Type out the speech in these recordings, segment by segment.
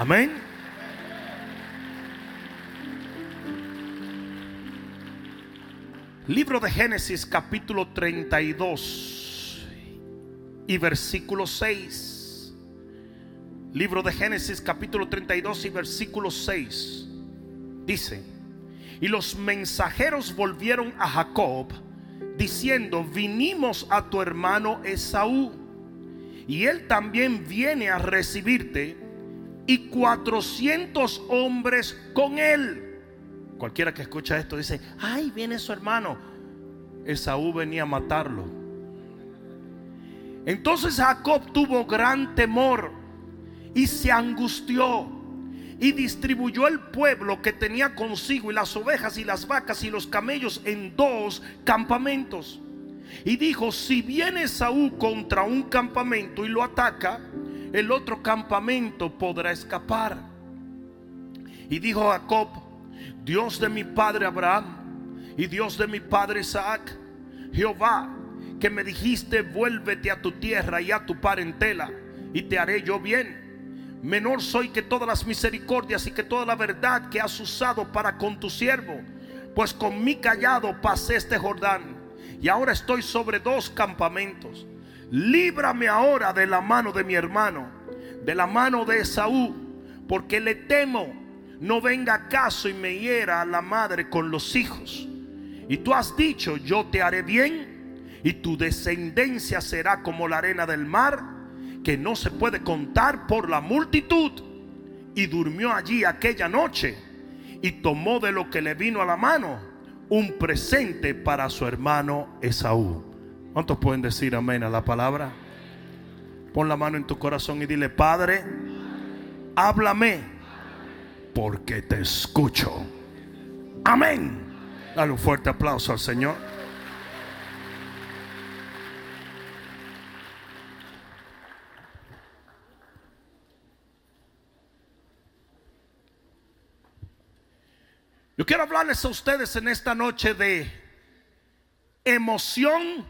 Amén. Libro de Génesis capítulo 32 y versículo 6. Libro de Génesis capítulo 32 y versículo 6. Dice, y los mensajeros volvieron a Jacob diciendo, vinimos a tu hermano Esaú y él también viene a recibirte y 400 hombres con él. Cualquiera que escucha esto dice, ay, viene su hermano. Esaú venía a matarlo. Entonces Jacob tuvo gran temor y se angustió y distribuyó el pueblo que tenía consigo y las ovejas y las vacas y los camellos en dos campamentos. Y dijo, si viene Esaú contra un campamento y lo ataca, el otro campamento podrá escapar. Y dijo Jacob, Dios de mi padre Abraham y Dios de mi padre Isaac, Jehová, que me dijiste, vuélvete a tu tierra y a tu parentela, y te haré yo bien. Menor soy que todas las misericordias y que toda la verdad que has usado para con tu siervo, pues con mi callado pasé este Jordán, y ahora estoy sobre dos campamentos. Líbrame ahora de la mano de mi hermano, de la mano de Esaú, porque le temo no venga acaso y me hiera a la madre con los hijos. Y tú has dicho, yo te haré bien y tu descendencia será como la arena del mar, que no se puede contar por la multitud. Y durmió allí aquella noche y tomó de lo que le vino a la mano un presente para su hermano Esaú. ¿Cuántos pueden decir amén a la palabra? Pon la mano en tu corazón y dile, Padre, háblame porque te escucho. Amén. Dale un fuerte aplauso al Señor. Yo quiero hablarles a ustedes en esta noche de emoción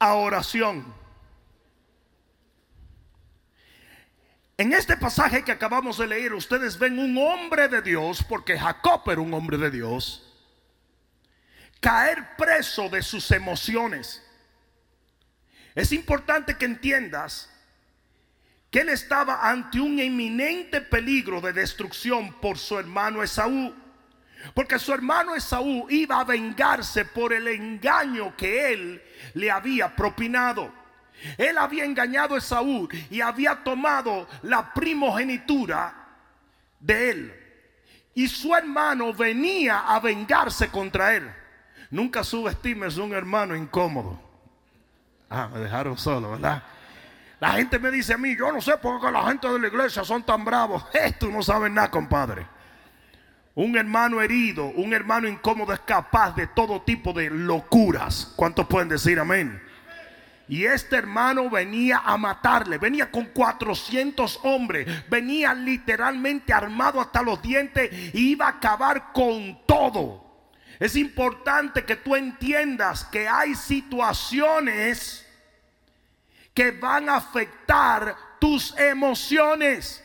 a oración. En este pasaje que acabamos de leer, ustedes ven un hombre de Dios, porque Jacob era un hombre de Dios, caer preso de sus emociones. Es importante que entiendas que él estaba ante un inminente peligro de destrucción por su hermano Esaú. Porque su hermano Esaú iba a vengarse por el engaño que él le había propinado. Él había engañado a Esaú y había tomado la primogenitura de él. Y su hermano venía a vengarse contra él. Nunca subestimes un hermano incómodo. Ah, me dejaron solo, ¿verdad? La gente me dice a mí, yo no sé por qué la gente de la iglesia son tan bravos. Esto no saben nada, compadre. Un hermano herido, un hermano incómodo es capaz de todo tipo de locuras. ¿Cuántos pueden decir amén? Y este hermano venía a matarle, venía con 400 hombres, venía literalmente armado hasta los dientes y iba a acabar con todo. Es importante que tú entiendas que hay situaciones que van a afectar tus emociones.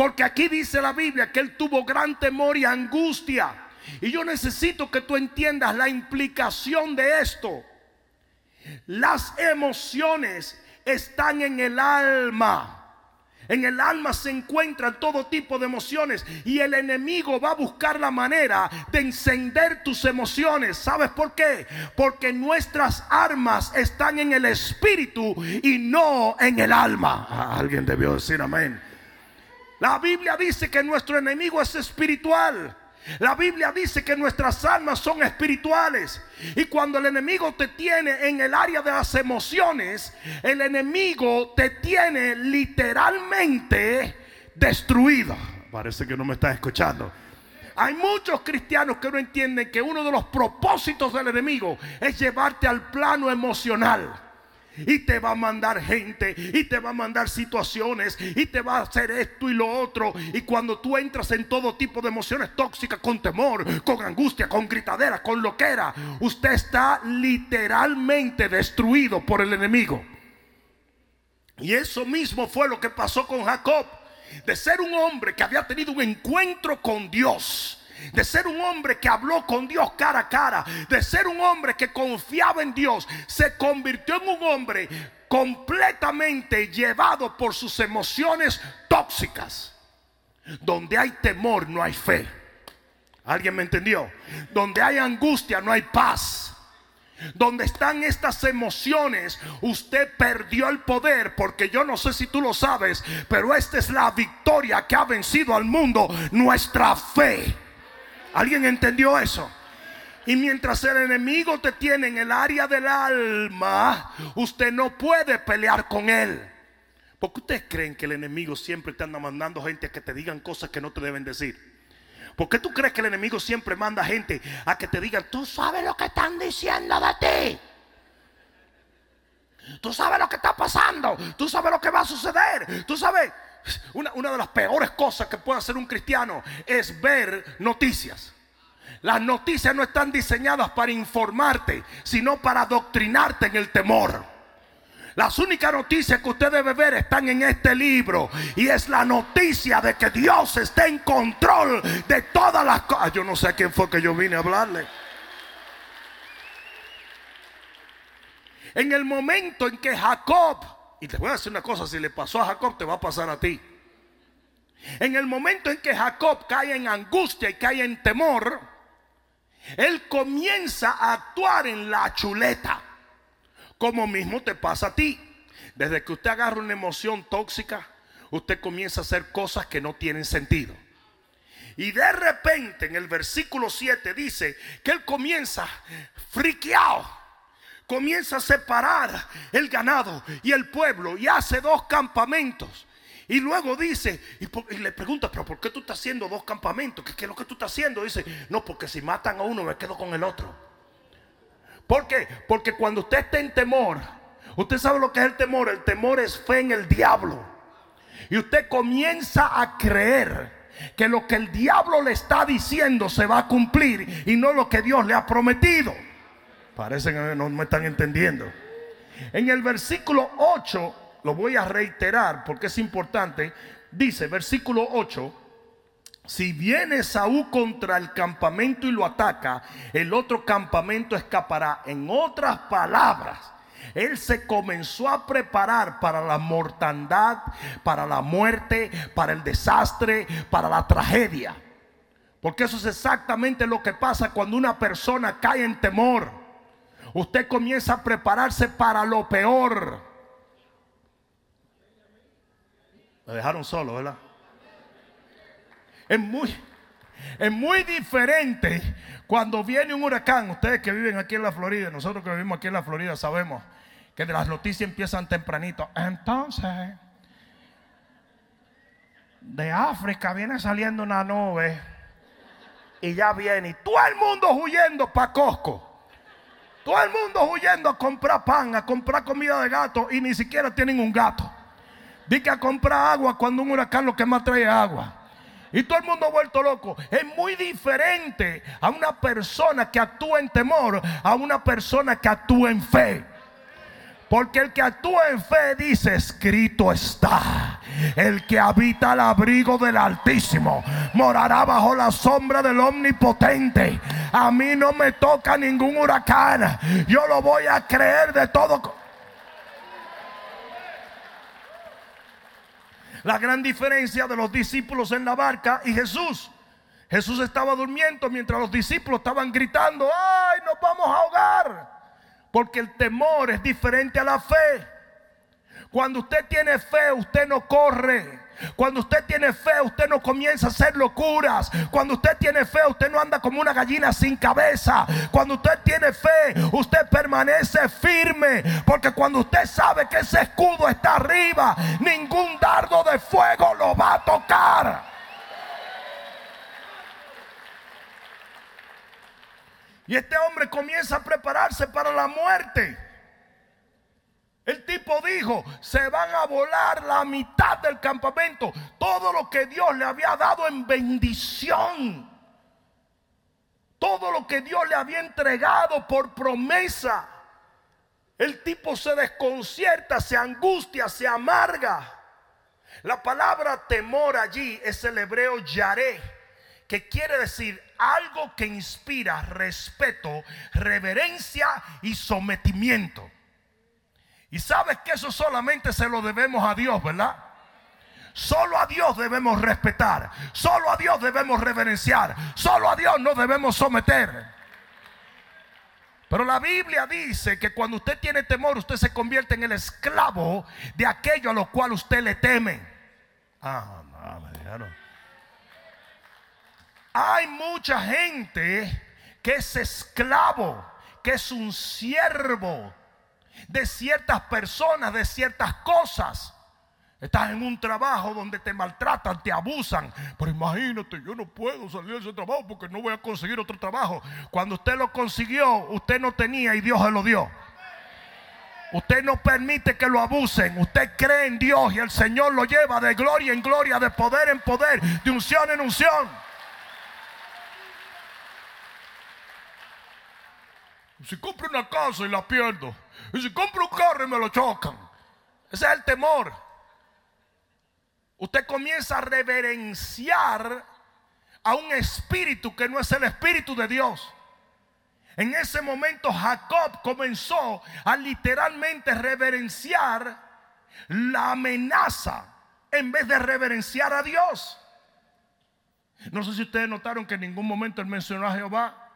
Porque aquí dice la Biblia que él tuvo gran temor y angustia. Y yo necesito que tú entiendas la implicación de esto. Las emociones están en el alma. En el alma se encuentran todo tipo de emociones y el enemigo va a buscar la manera de encender tus emociones. ¿Sabes por qué? Porque nuestras armas están en el espíritu y no en el alma. Ah, alguien debió decir amén. La Biblia dice que nuestro enemigo es espiritual. La Biblia dice que nuestras almas son espirituales. Y cuando el enemigo te tiene en el área de las emociones, el enemigo te tiene literalmente destruido. Parece que no me estás escuchando. Hay muchos cristianos que no entienden que uno de los propósitos del enemigo es llevarte al plano emocional. Y te va a mandar gente, y te va a mandar situaciones, y te va a hacer esto y lo otro. Y cuando tú entras en todo tipo de emociones tóxicas, con temor, con angustia, con gritadera, con loquera, usted está literalmente destruido por el enemigo. Y eso mismo fue lo que pasó con Jacob. de ser un hombre que había tenido un encuentro con Dios de ser un hombre que habló con Dios cara a cara, de ser un hombre que confiaba en Dios, se convirtió en un hombre completamente llevado por sus emociones tóxicas. Donde hay temor no hay fe. ¿Alguien me entendió? Donde hay angustia no hay paz. Donde están estas emociones, usted perdió el poder, porque yo no sé si tú lo sabes, pero esta es la victoria que ha vencido al mundo, nuestra fe. ¿Alguien entendió eso? Y mientras el enemigo te tiene en el área del alma, usted no puede pelear con él. Porque ustedes creen que el enemigo siempre te anda mandando gente a que te digan cosas que no te deben decir. ¿Por qué tú crees que el enemigo siempre manda gente a que te digan, tú sabes lo que están diciendo de ti? Tú sabes lo que está pasando. Tú sabes lo que va a suceder. Tú sabes, una, una de las peores cosas que puede hacer un cristiano es ver noticias. Las noticias no están diseñadas para informarte, sino para adoctrinarte en el temor. Las únicas noticias que usted debe ver están en este libro. Y es la noticia de que Dios está en control de todas las cosas. Yo no sé a quién fue que yo vine a hablarle. En el momento en que Jacob, y te voy a decir una cosa, si le pasó a Jacob, te va a pasar a ti. En el momento en que Jacob cae en angustia y cae en temor, él comienza a actuar en la chuleta. Como mismo te pasa a ti. Desde que usted agarra una emoción tóxica, usted comienza a hacer cosas que no tienen sentido. Y de repente en el versículo 7 dice que él comienza friqueado. Comienza a separar el ganado y el pueblo y hace dos campamentos. Y luego dice, y, le pregunta, pero ¿por qué tú estás haciendo dos campamentos? ¿Qué, ¿Qué, es lo que tú estás haciendo? Dice, no, porque si matan a uno me quedo con el otro. ¿Por qué? Porque cuando usted está en temor, usted sabe lo que es el temor. El temor es fe en el diablo. Y usted comienza a creer que lo que el diablo le está diciendo se va a cumplir y no lo que Dios le ha prometido. Parece que no me están entendiendo. En el versículo 8, lo voy a reiterar porque es importante, dice versículo 8, si viene Saúl contra el campamento y lo ataca, el otro campamento escapará. En otras palabras, él se comenzó a preparar para la mortandad, para la muerte, para el desastre, para la tragedia. Porque eso es exactamente lo que pasa cuando una persona cae en temor. Usted comienza a prepararse para lo peor. Me dejaron solo, ¿verdad? Es muy, es muy diferente cuando viene un huracán. Ustedes que viven aquí en la Florida, nosotros que vivimos aquí en la Florida sabemos que las noticias empiezan tempranito. Entonces, de África viene saliendo una nube y ya viene. Y todo el mundo huyendo para Costco. Todo el mundo huyendo a comprar pan, a comprar comida de gato y ni siquiera tienen un gato. Dice que a comprar agua cuando un huracán lo que más trae agua. Y todo el mundo ha vuelto loco. Es muy diferente a una persona que actúa en temor a una persona que actúa en fe. Porque el que actúa en fe dice, escrito está. El que habita al abrigo del Altísimo morará bajo la sombra del Omnipotente. A mí no me toca ningún huracán. Yo lo voy a creer de todo. La gran diferencia de los discípulos en la barca y Jesús. Jesús estaba durmiendo mientras los discípulos estaban gritando, ay, nos vamos a ahogar. Porque el temor es diferente a la fe. Cuando usted tiene fe, usted no corre. Cuando usted tiene fe, usted no comienza a hacer locuras. Cuando usted tiene fe, usted no anda como una gallina sin cabeza. Cuando usted tiene fe, usted permanece firme. Porque cuando usted sabe que ese escudo está arriba, ningún dardo de fuego lo va a tocar. Y este hombre comienza a prepararse para la muerte. El tipo dijo, se van a volar la mitad del campamento. Todo lo que Dios le había dado en bendición. Todo lo que Dios le había entregado por promesa. El tipo se desconcierta, se angustia, se amarga. La palabra temor allí es el hebreo yaré, que quiere decir algo que inspira respeto, reverencia y sometimiento. Y sabes que eso solamente se lo debemos a Dios, ¿verdad? Solo a Dios debemos respetar, solo a Dios debemos reverenciar, solo a Dios nos debemos someter. Pero la Biblia dice que cuando usted tiene temor, usted se convierte en el esclavo de aquello a lo cual usted le teme. Ah, Hay mucha gente que es esclavo, que es un siervo de ciertas personas, de ciertas cosas. Estás en un trabajo donde te maltratan, te abusan. Pero imagínate, yo no puedo salir de ese trabajo porque no voy a conseguir otro trabajo. Cuando usted lo consiguió, usted no tenía y Dios se lo dio. Usted no permite que lo abusen. Usted cree en Dios y el Señor lo lleva de gloria en gloria, de poder en poder, de unción en unción. Si compro una casa y la pierdo, y si compro un carro y me lo chocan, ese es el temor. Usted comienza a reverenciar a un espíritu que no es el espíritu de Dios. En ese momento Jacob comenzó a literalmente reverenciar la amenaza en vez de reverenciar a Dios. No sé si ustedes notaron que en ningún momento él mencionó a Jehová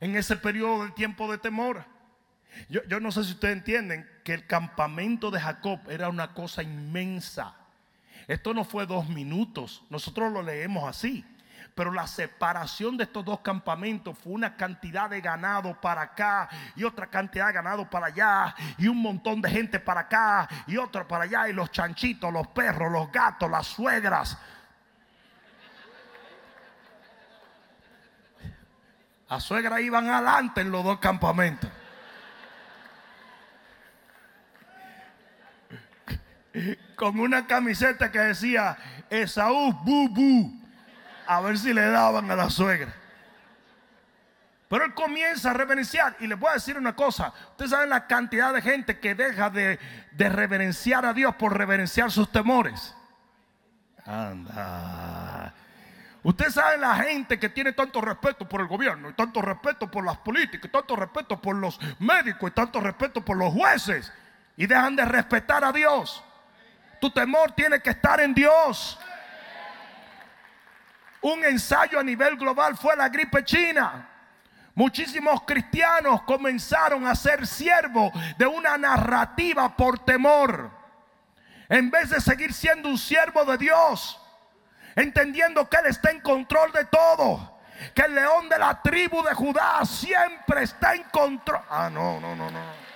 en ese periodo de tiempo de temor. Yo, yo, no sé si ustedes entienden que el campamento de Jacob era una cosa inmensa. Esto no fue dos minutos, nosotros lo leemos así. Pero la separación de estos dos campamentos fue una cantidad de ganado para acá y otra cantidad de ganado para allá y un montón de gente para acá y otra para allá y los chanchitos, los perros, los gatos, las suegras. A suegra iban adelante en los dos campamentos. Con una camiseta que decía Esaú, bu, a ver si le daban a la suegra. Pero él comienza a reverenciar. Y les voy a decir una cosa. Ustedes saben la cantidad de gente que deja de, de reverenciar a Dios por reverenciar sus temores. Anda. Ustedes saben la gente que tiene tanto respeto por el gobierno, y tanto respeto por las políticas, tanto respeto por los médicos, y tanto respeto por los jueces, y dejan de respetar a Dios. Tu temor tiene que estar en Dios. Un ensayo a nivel global fue la gripe china. Muchísimos cristianos comenzaron a ser siervos de una narrativa por temor. En vez de seguir siendo un siervo de Dios, entendiendo que Él está en control de todo. Que el león de la tribu de Judá siempre está en control. Ah, no, no, no, no.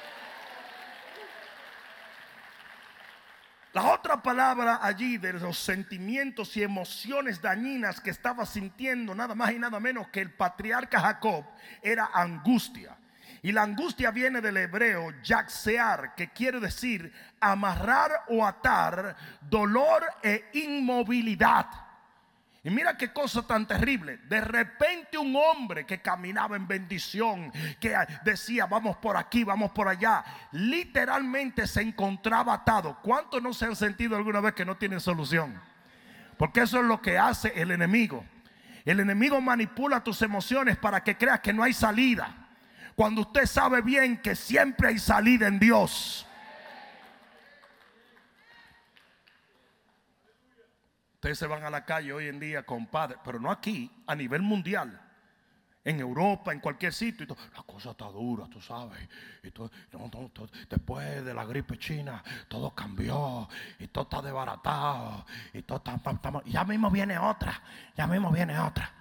La otra palabra allí de los sentimientos y emociones dañinas que estaba sintiendo nada más y nada menos que el patriarca Jacob era angustia. Y la angustia viene del hebreo yaxear, que quiere decir amarrar o atar, dolor e inmovilidad. Y mira qué cosa tan terrible. De repente un hombre que caminaba en bendición, que decía, vamos por aquí, vamos por allá, literalmente se encontraba atado. ¿Cuántos no se han sentido alguna vez que no tienen solución? Porque eso es lo que hace el enemigo. El enemigo manipula tus emociones para que creas que no hay salida. Cuando usted sabe bien que siempre hay salida en Dios. Ustedes se van a la calle hoy en día, compadre, pero no aquí, a nivel mundial. En Europa, en cualquier sitio, y la cosa está dura, tú sabes. Después de la gripe china, todo cambió, y todo está desbaratado, y todo está, ya mismo viene otra, ya mismo viene otra.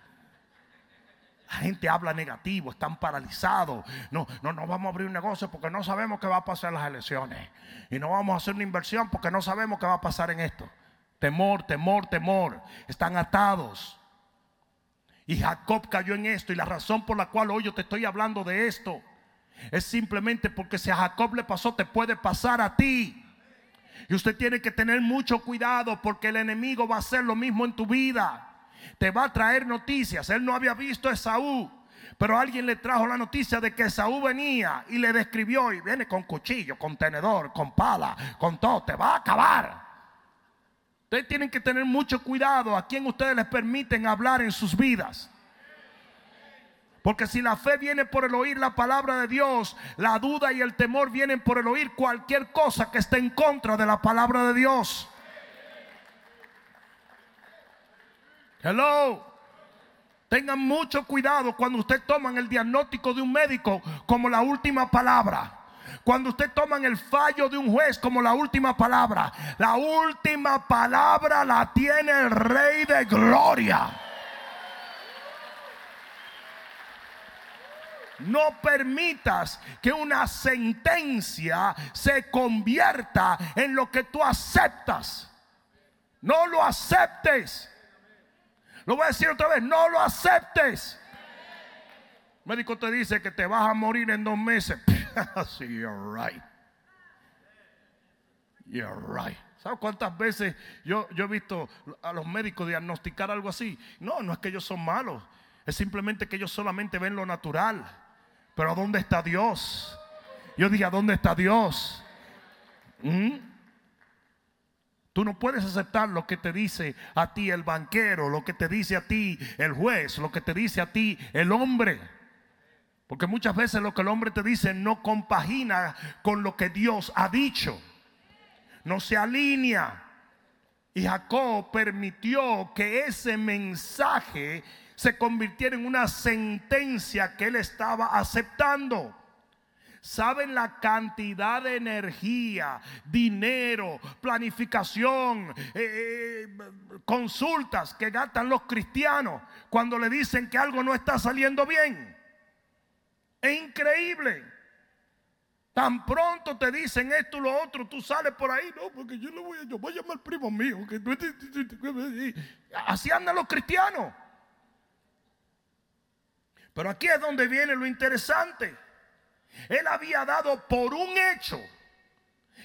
La gente habla negativo, están paralizados. No, no, no vamos a abrir un negocio porque no sabemos qué va a pasar en las elecciones. Y no vamos a hacer una inversión porque no sabemos qué va a pasar en esto. Temor, temor, temor. Están atados. Y Jacob cayó en esto. Y la razón por la cual hoy yo te estoy hablando de esto es simplemente porque si a Jacob le pasó, te puede pasar a ti. Y usted tiene que tener mucho cuidado porque el enemigo va a hacer lo mismo en tu vida. Te va a traer noticias. Él no había visto a Esaú. Pero alguien le trajo la noticia de que Esaú venía y le describió y viene con cuchillo, con tenedor, con pala, con todo. Te va a acabar. Ustedes tienen que tener mucho cuidado a quien ustedes les permiten hablar en sus vidas. Porque si la fe viene por el oír la palabra de Dios, la duda y el temor vienen por el oír cualquier cosa que esté en contra de la palabra de Dios. Hello. Tengan mucho cuidado cuando usted toman el diagnóstico de un médico como la última palabra. Cuando usted toman el fallo de un juez como la última palabra, la última palabra la tiene el Rey de Gloria. No permitas que una sentencia se convierta en lo que tú aceptas. No lo aceptes. Lo voy a decir otra vez, no lo aceptes. Médico te dice que te vas a morir en dos meses. you're right. You're right. ¿Sabes cuántas veces yo, yo he visto a los médicos diagnosticar algo así? No, no es que ellos son malos. Es simplemente que ellos solamente ven lo natural. Pero ¿a dónde está Dios? Yo dije, ¿a dónde está Dios? ¿Mm? Tú no puedes aceptar lo que te dice a ti el banquero, lo que te dice a ti el juez, lo que te dice a ti el hombre. Porque muchas veces lo que el hombre te dice no compagina con lo que Dios ha dicho. No se alinea. Y Jacob permitió que ese mensaje se convirtiera en una sentencia que él estaba aceptando. ¿Saben la cantidad de energía, dinero, planificación, eh, eh, consultas que gastan los cristianos cuando le dicen que algo no está saliendo bien? Es increíble. Tan pronto te dicen esto y lo otro, tú sales por ahí, no, porque yo, no voy, yo voy a llamar al primo mío. Así andan los cristianos. Pero aquí es donde viene lo interesante. Él había dado por un hecho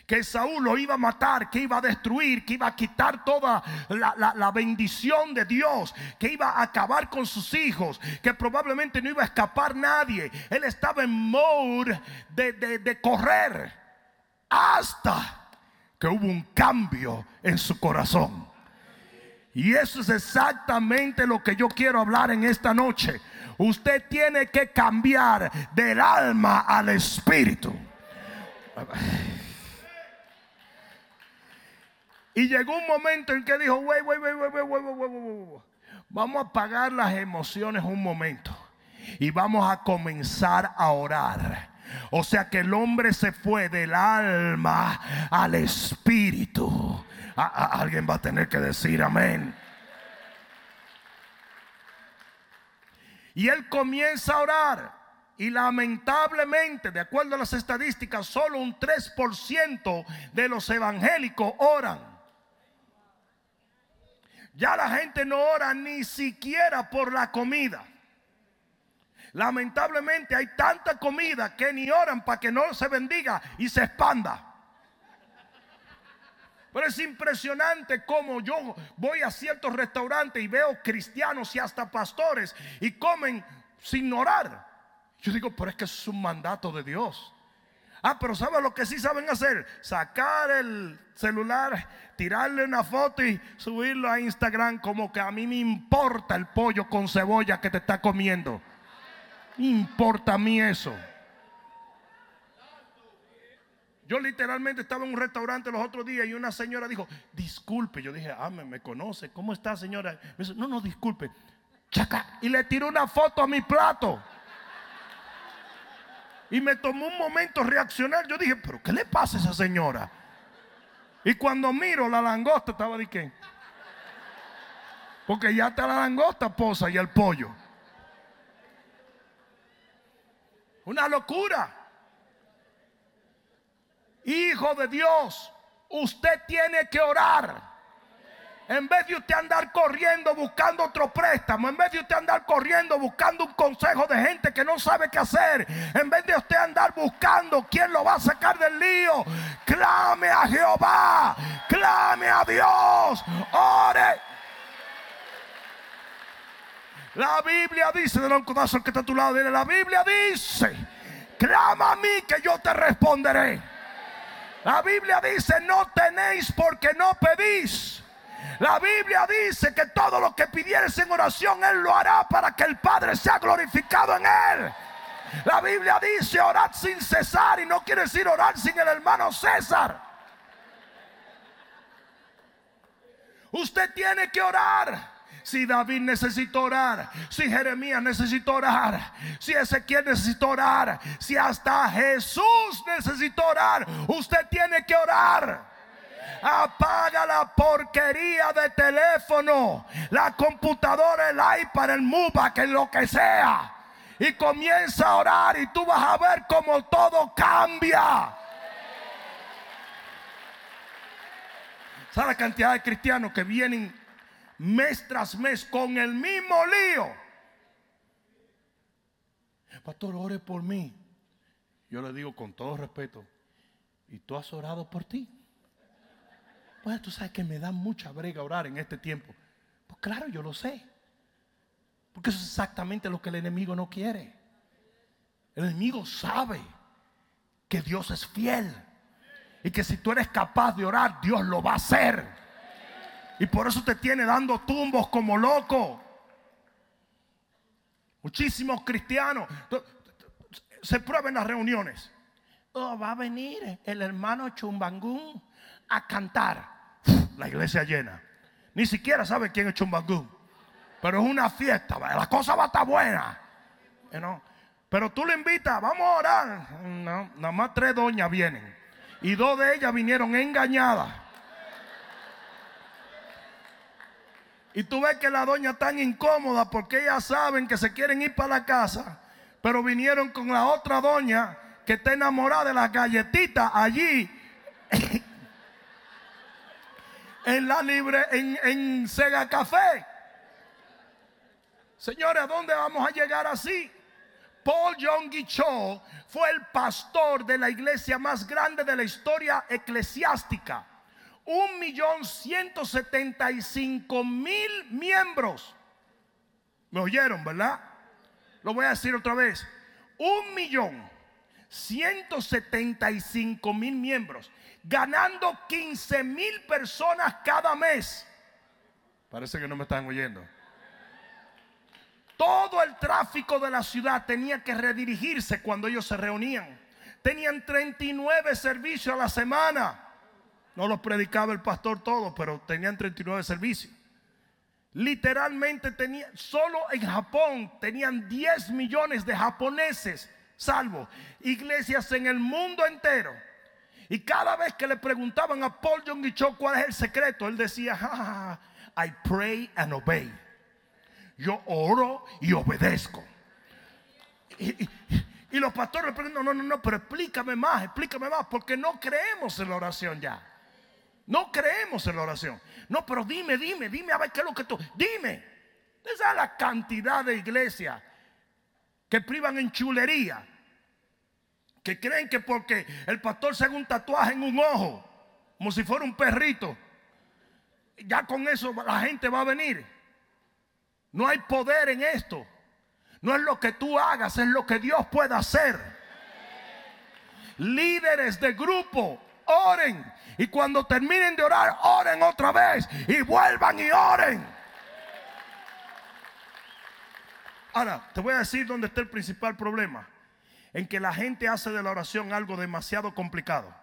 que Saúl lo iba a matar, que iba a destruir, que iba a quitar toda la, bendición de Dios, que iba a acabar con sus hijos, que probablemente no iba a escapar nadie. Él estaba en mode de, de correr hasta que hubo un cambio en su corazón. Y eso es exactamente lo que yo quiero hablar en esta noche. Usted tiene que cambiar del alma al espíritu. Y llegó un momento en que dijo, vamos a apagar las emociones un momento y vamos a comenzar a orar. O sea que el hombre se fue del alma al espíritu. alguien va a tener que decir amén. Y él comienza a orar. Y lamentablemente, de acuerdo a las estadísticas, solo un 3% de los evangélicos oran. Ya la gente no ora ni siquiera por la comida. Lamentablemente hay tanta comida que ni oran para que no se bendiga y se expanda. Pero es impresionante cómo yo voy a ciertos restaurantes y veo cristianos y hasta pastores y comen sin orar. Yo digo, pero es que es un mandato de Dios. Ah, pero ¿saben lo que sí saben hacer? Sacar el celular, tirarle una foto y subirlo a Instagram como que a mí me importa el pollo con cebolla que te está comiendo. Me importa a mí eso. Yo literalmente estaba en un restaurante los otros días y una señora dijo, disculpe. Yo dije, ah, me, conoce. ¿Cómo está, señora? Me dice, no, no, disculpe. Chaca. Y le tiró una foto a mi plato. Y me tomó un momento reaccionar. Yo dije, pero ¿qué le pasa a esa señora? Y cuando miro la langosta estaba de qué. Porque ya está la langosta posa y el pollo. Una locura. Hijo de Dios, usted tiene que orar. En vez de usted andar corriendo buscando otro préstamo, en vez de usted andar corriendo buscando un consejo de gente que no sabe qué hacer, en vez de usted andar buscando quién lo va a sacar del lío, clame a Jehová, clame a Dios, ore. La Biblia dice, de un codazo que está a tu lado, la Biblia dice, clama a mí que yo te responderé. La Biblia dice, no tenéis porque no pedís. La Biblia dice que todo lo que pidieres en oración, Él lo hará para que el Padre sea glorificado en Él. La Biblia dice orar sin cesar y no quiere decir orar sin el hermano César. Usted tiene que orar. Si David necesitó orar, si Jeremías necesitó orar, si Ezequiel necesitó orar, si hasta Jesús necesitó orar, usted tiene que orar. Apaga la porquería de teléfono, la computadora, el iPad, el que lo que sea. Y comienza a orar y tú vas a ver cómo todo cambia. ¿Sabe la cantidad de cristianos que vienen mes tras mes con el mismo lío? Pastor, ore por mí. Yo le digo con todo respeto, ¿y tú has orado por ti? Tú sabes que me da mucha brega orar en este tiempo. Pues claro, yo lo sé. Porque eso es exactamente lo que el enemigo no quiere. El enemigo sabe que Dios es fiel. Y que si tú eres capaz de orar, Dios lo va a hacer. Y por eso te tiene dando tumbos como loco. Muchísimos cristianos se prueben las reuniones. Oh, va a venir el hermano Chumbangún a cantar. La iglesia llena. Ni siquiera sabe quién es Chumbangún. Pero es una fiesta. La cosa va a estar buena. Pero tú le invitas, vamos a orar. Nada más tres doñas vienen. Y dos de ellas vinieron engañadas. Y tú ves que la doña tan incómoda porque ellas saben que se quieren ir para la casa. Pero vinieron con la otra doña que está enamorada de las galletitas allí. en la libre, en, en Sega Café. Señores, ¿a dónde vamos a llegar así? Paul John Cho fue el pastor de la iglesia más grande de la historia eclesiástica. Un millón ciento setenta y cinco mil miembros. ¿Me oyeron, verdad? Lo voy a decir otra vez. Un millón ciento setenta y cinco mil miembros. Ganando 15 mil personas cada mes. Parece que no me están oyendo. Todo el tráfico de la ciudad tenía que redirigirse cuando ellos se reunían. Tenían 39 servicios a la semana. No los predicaba el pastor todos, pero tenían 39 servicios. Literalmente solo en Japón tenían 10 millones de japoneses, salvo iglesias en el mundo entero. Y cada vez que le preguntaban a Paul Jong Cho cuál es el secreto, él decía, I pray and obey yo oro y obedezco. Y, los pastores le preguntan, no, no, no, pero explícame más, explícame más, porque no creemos en la oración ya. No creemos en la oración. No, pero dime, dime, dime a ver qué es lo que tú, dime. Esa es la cantidad de iglesias que privan en chulería. Que creen que porque el pastor se haga un tatuaje en un ojo, como si fuera un perrito, ya con eso la gente va a venir. No hay poder en esto. No es lo que tú hagas, es lo que Dios puede hacer. Líderes de grupo, oren. Y cuando terminen de orar, oren otra vez. Y vuelvan y oren. Ahora, te voy a decir dónde está el principal problema. En que la gente hace de la oración algo demasiado complicado.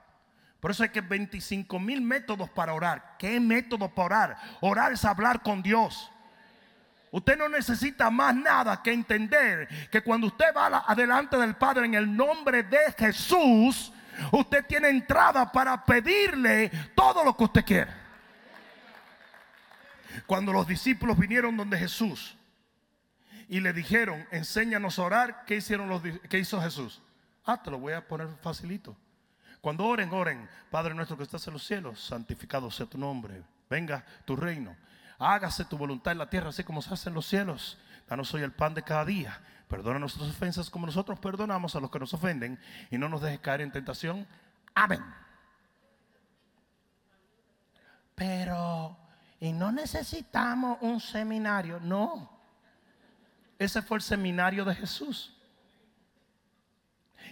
Por eso hay que 25 mil métodos para orar. ¿Qué método para orar? Orar es hablar con Dios. Usted no necesita más nada que entender que cuando usted va adelante del Padre en el nombre de Jesús, usted tiene entrada para pedirle todo lo que usted quiere. Cuando los discípulos vinieron donde Jesús y le dijeron, enséñanos a orar, ¿qué, hicieron los, ¿qué hizo Jesús? Ah, te lo voy a poner facilito. Cuando oren, oren, Padre nuestro que estás en los cielos, santificado sea tu nombre, venga tu reino hágase tu voluntad en la tierra, así como se hace en los cielos. Danos hoy el pan de cada día. Perdona nuestras ofensas como nosotros perdonamos a los que nos ofenden. Y no nos dejes caer en tentación. Amén. Pero, y no necesitamos un seminario. No. Ese fue el seminario de Jesús.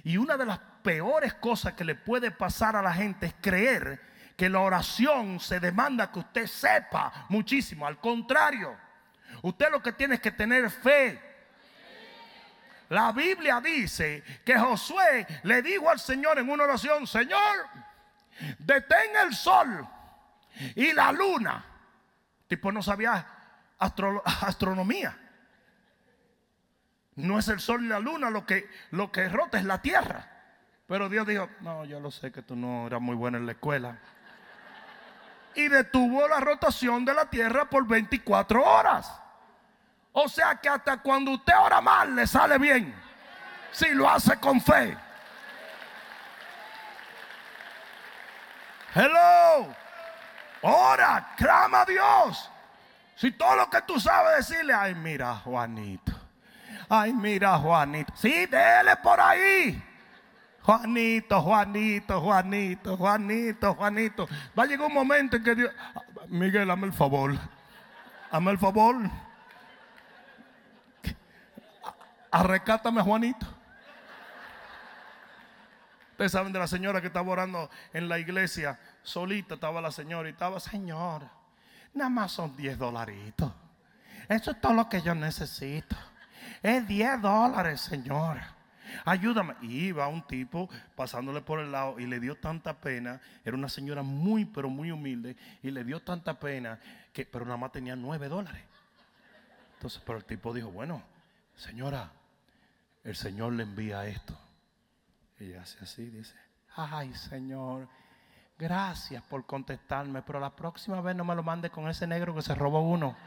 Y una de las peores cosas que le puede pasar a la gente es creer que la oración se demanda que usted sepa muchísimo. Al contrario, usted lo que tiene es que tener fe. La Biblia dice que Josué le dijo al Señor en una oración, Señor, detén el sol y la luna. tipo no sabía astronomía. No es el sol y la luna lo que, lo que rota, es la tierra. Pero Dios dijo, no, yo lo sé que tú no eras muy buena en la escuela. Y detuvo la rotación de la tierra por 24 horas. O sea que hasta cuando usted ora mal le sale bien. Si lo hace con fe. Hello. Ora, clama a Dios. Si todo lo que tú sabes decirle, ay, mira, Juanito. Ay, mira, Juanito. Sí, dele por ahí. Juanito, Juanito, Juanito, Juanito, Juanito. Va a llegar un momento en que Dios. Miguel, hazme el favor. Hazme el favor. Arrecátame, Juanito. Ustedes saben de la señora que estaba orando en la iglesia. Solita estaba la señora y estaba, señora, nada más son 10 dolaritos. Eso es todo lo que yo necesito. Es 10 dólares, señora. Ayúdame. Y iba un tipo pasándole por el lado y le dio tanta pena. Era una señora muy, pero muy humilde. Y le dio tanta pena que, pero nada más tenía 9 dólares. Entonces, pero el tipo dijo, bueno, señora, el Señor le envía esto. Y hace así, dice, ay Señor, gracias por contestarme, pero la próxima vez no me lo mande con ese negro que se robó uno.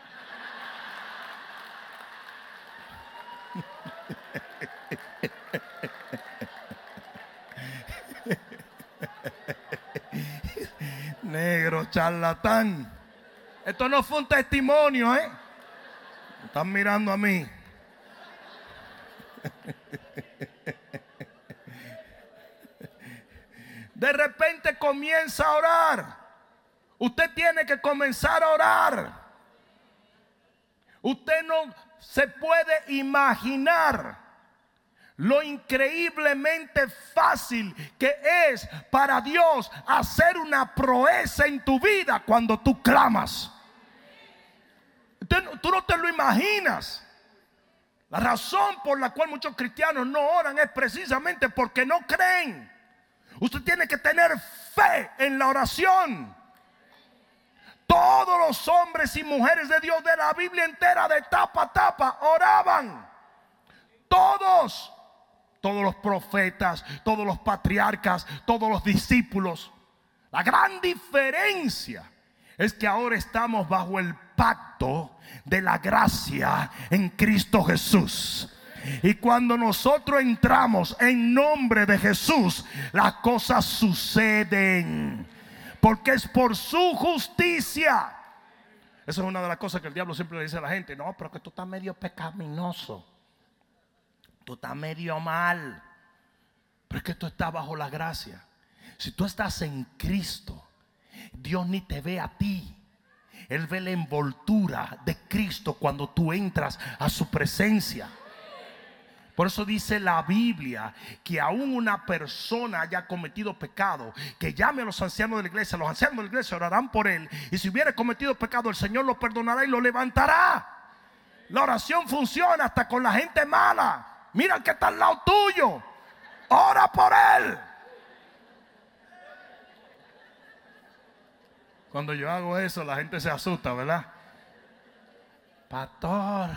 Negro charlatán. Esto no fue un testimonio, ¿eh? Están mirando a mí. De repente comienza a orar. Usted tiene que comenzar a orar. Usted no se puede imaginar lo increíblemente fácil que es para Dios hacer una proeza en tu vida cuando tú clamas. Tú, no te lo imaginas. La razón por la cual muchos cristianos no oran es precisamente porque no creen. Usted tiene que tener fe en la oración. Todos los hombres y mujeres de Dios de la Biblia entera, de tapa a tapa, oraban. Todos. Todos los profetas, todos los patriarcas, todos los discípulos. La gran diferencia es que ahora estamos bajo el pacto de la gracia en Cristo Jesús. Y cuando nosotros entramos en nombre de Jesús, las cosas suceden porque es por su justicia. Esa es una de las cosas que el diablo siempre le dice a la gente. No, pero que tú estás medio pecaminoso. Tú estás medio mal. Pero es que tú estás bajo la gracia. Si tú estás en Cristo, Dios ni te ve a ti. Él ve la envoltura de Cristo cuando tú entras a su presencia. Por eso dice la Biblia que aún una persona haya cometido pecado, que llame a los ancianos de la iglesia, los ancianos de la iglesia orarán por él. Y si hubiera cometido pecado, el Señor lo perdonará y lo levantará. La oración funciona hasta con la gente mala. Mira que está al lado tuyo. Ora por él. Cuando yo hago eso, la gente se asusta, ¿verdad? Pastor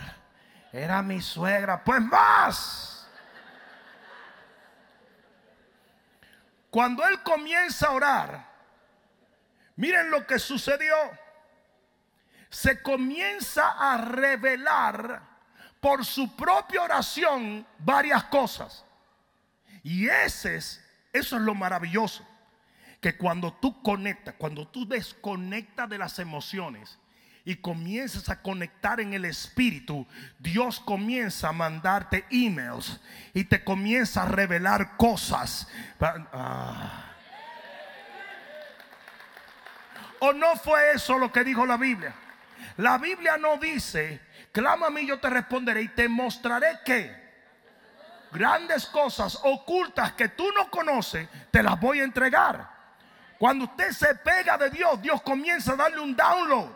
era mi suegra. Pues más. Cuando él comienza a orar, miren lo que sucedió. Se comienza a revelar por su propia oración varias cosas. Y ese es, eso es lo maravilloso. Que cuando tú conectas, cuando tú desconectas de las emociones, y comienzas a conectar en el espíritu, Dios comienza a mandarte emails y te comienza a revelar cosas. Ah. ¿O no fue eso lo que dijo la Biblia? La Biblia no dice, clama a mí, yo te responderé y te mostraré que grandes cosas ocultas que tú no conoces, te las voy a entregar. Cuando usted se pega de Dios, Dios comienza a darle un download.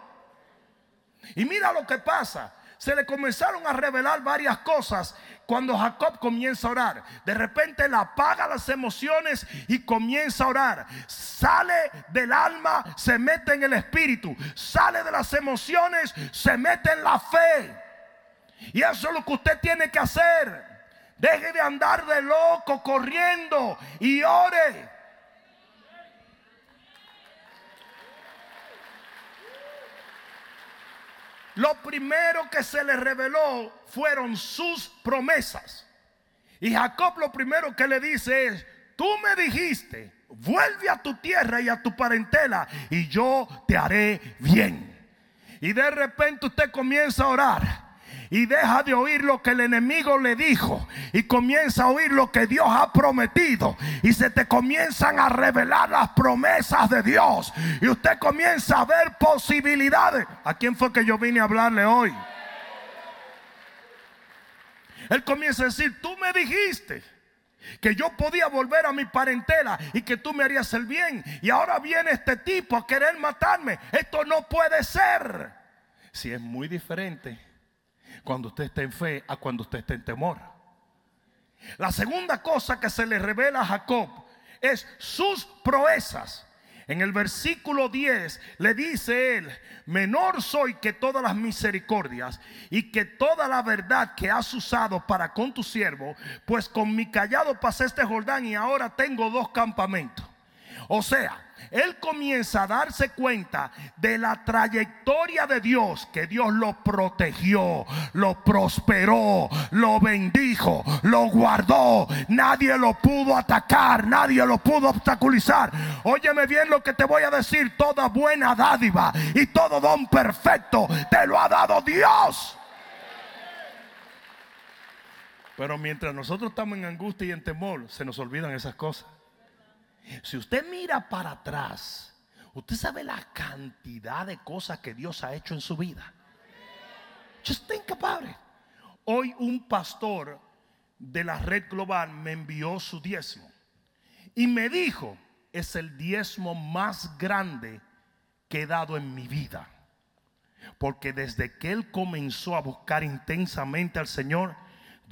Y mira lo que pasa. Se le comenzaron a revelar varias cosas cuando Jacob comienza a orar. De repente él apaga las emociones y comienza a orar. Sale del alma, se mete en el espíritu. Sale de las emociones, se mete en la fe. Y eso es lo que usted tiene que hacer. Deje de andar de loco corriendo y ore. Lo primero que se le reveló fueron sus promesas. Y Jacob lo primero que le dice es, tú me dijiste, vuelve a tu tierra y a tu parentela y yo te haré bien. Y de repente usted comienza a orar y deja de oír lo que el enemigo le dijo y comienza a oír lo que Dios ha prometido y se te comienzan a revelar las promesas de Dios y usted comienza a ver posibilidades. ¿A quién fue que yo vine a hablarle hoy? Él comienza a decir, tú me dijiste que yo podía volver a mi parentela y que tú me harías el bien. Y ahora viene este tipo a querer matarme. Esto no puede ser. Si es muy diferente cuando usted está en fe a cuando usted está en temor. La segunda cosa que se le revela a Jacob es sus proezas. En el versículo 10 le dice él, menor soy que todas las misericordias y que toda la verdad que has usado para con tu siervo, pues con mi callado pasé este Jordán y ahora tengo dos campamentos. O sea, él comienza a darse cuenta de la trayectoria de Dios, que Dios lo protegió, lo prosperó, lo bendijo, lo guardó. Nadie lo pudo atacar, nadie lo pudo obstaculizar. Óyeme bien lo que te voy a decir, toda buena dádiva y todo don perfecto te lo ha dado Dios. Pero mientras nosotros estamos en angustia y en temor, se nos olvidan esas cosas. Si usted mira para atrás, usted sabe la cantidad de cosas que Dios ha hecho en su vida. Just think about Hoy un pastor de la red global me envió su diezmo y me dijo, es el diezmo más grande que he dado en mi vida. Porque desde que él comenzó a buscar intensamente al Señor,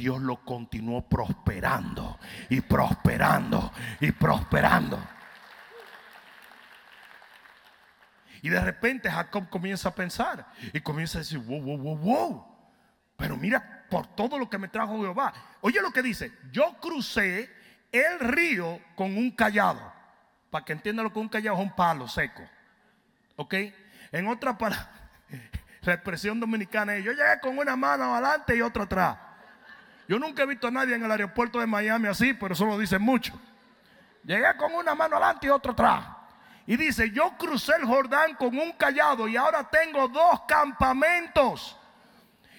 Dios lo continuó prosperando y prosperando y prosperando. Y de repente Jacob comienza a pensar y comienza a decir, wow, wow, wow, wow. Pero mira por todo lo que me trajo Jehová. Oye lo que dice, yo crucé el río con un callado. Para que entiendan lo que un callado es un palo seco. ¿Ok? En otra palabra, la expresión dominicana es, yo llegué con una mano adelante y otra atrás. Yo nunca he visto a nadie en el aeropuerto de Miami así, pero eso lo dicen mucho. Llegué con una mano adelante y otra atrás. Y dice, yo crucé el Jordán con un callado y ahora tengo dos campamentos.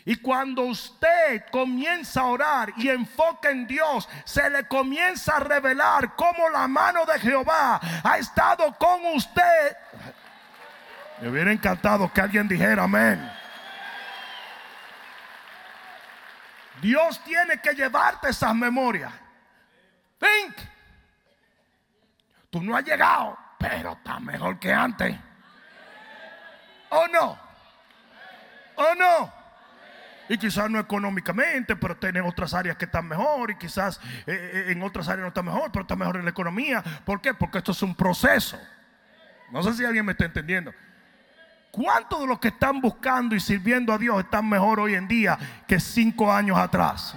Y cuando usted comienza a orar y enfoca en Dios, se le comienza a revelar cómo la mano de Jehová ha estado con usted. Me hubiera encantado que alguien dijera amén. Dios tiene que llevarte esas memorias. Think. Tú no has llegado, pero está mejor que antes. ¿O no? ¿O no? Y quizás no económicamente, pero tiene otras áreas que están mejor. Y quizás eh, eh, en otras áreas no está mejor, pero está mejor en la economía. ¿Por qué? Porque esto es un proceso. No sé si alguien me está entendiendo. ¿Cuántos de los que están buscando y sirviendo a Dios están mejor hoy en día que cinco años atrás?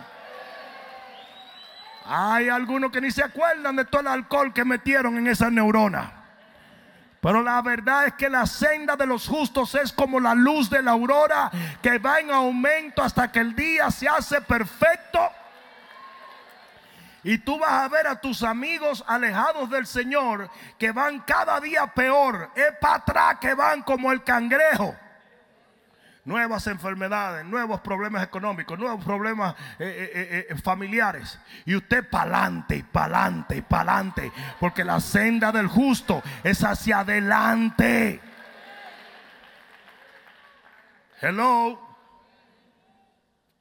Hay algunos que ni se acuerdan de todo el alcohol que metieron en esas neuronas. Pero la verdad es que la senda de los justos es como la luz de la aurora que va en aumento hasta que el día se hace perfecto. Y tú vas a ver a tus amigos alejados del Señor que van cada día peor. Es para atrás que van como el cangrejo. Nuevas enfermedades, nuevos problemas económicos, nuevos problemas eh, eh, eh, familiares. Y usted y para adelante. Porque la senda del justo es hacia adelante. Hello.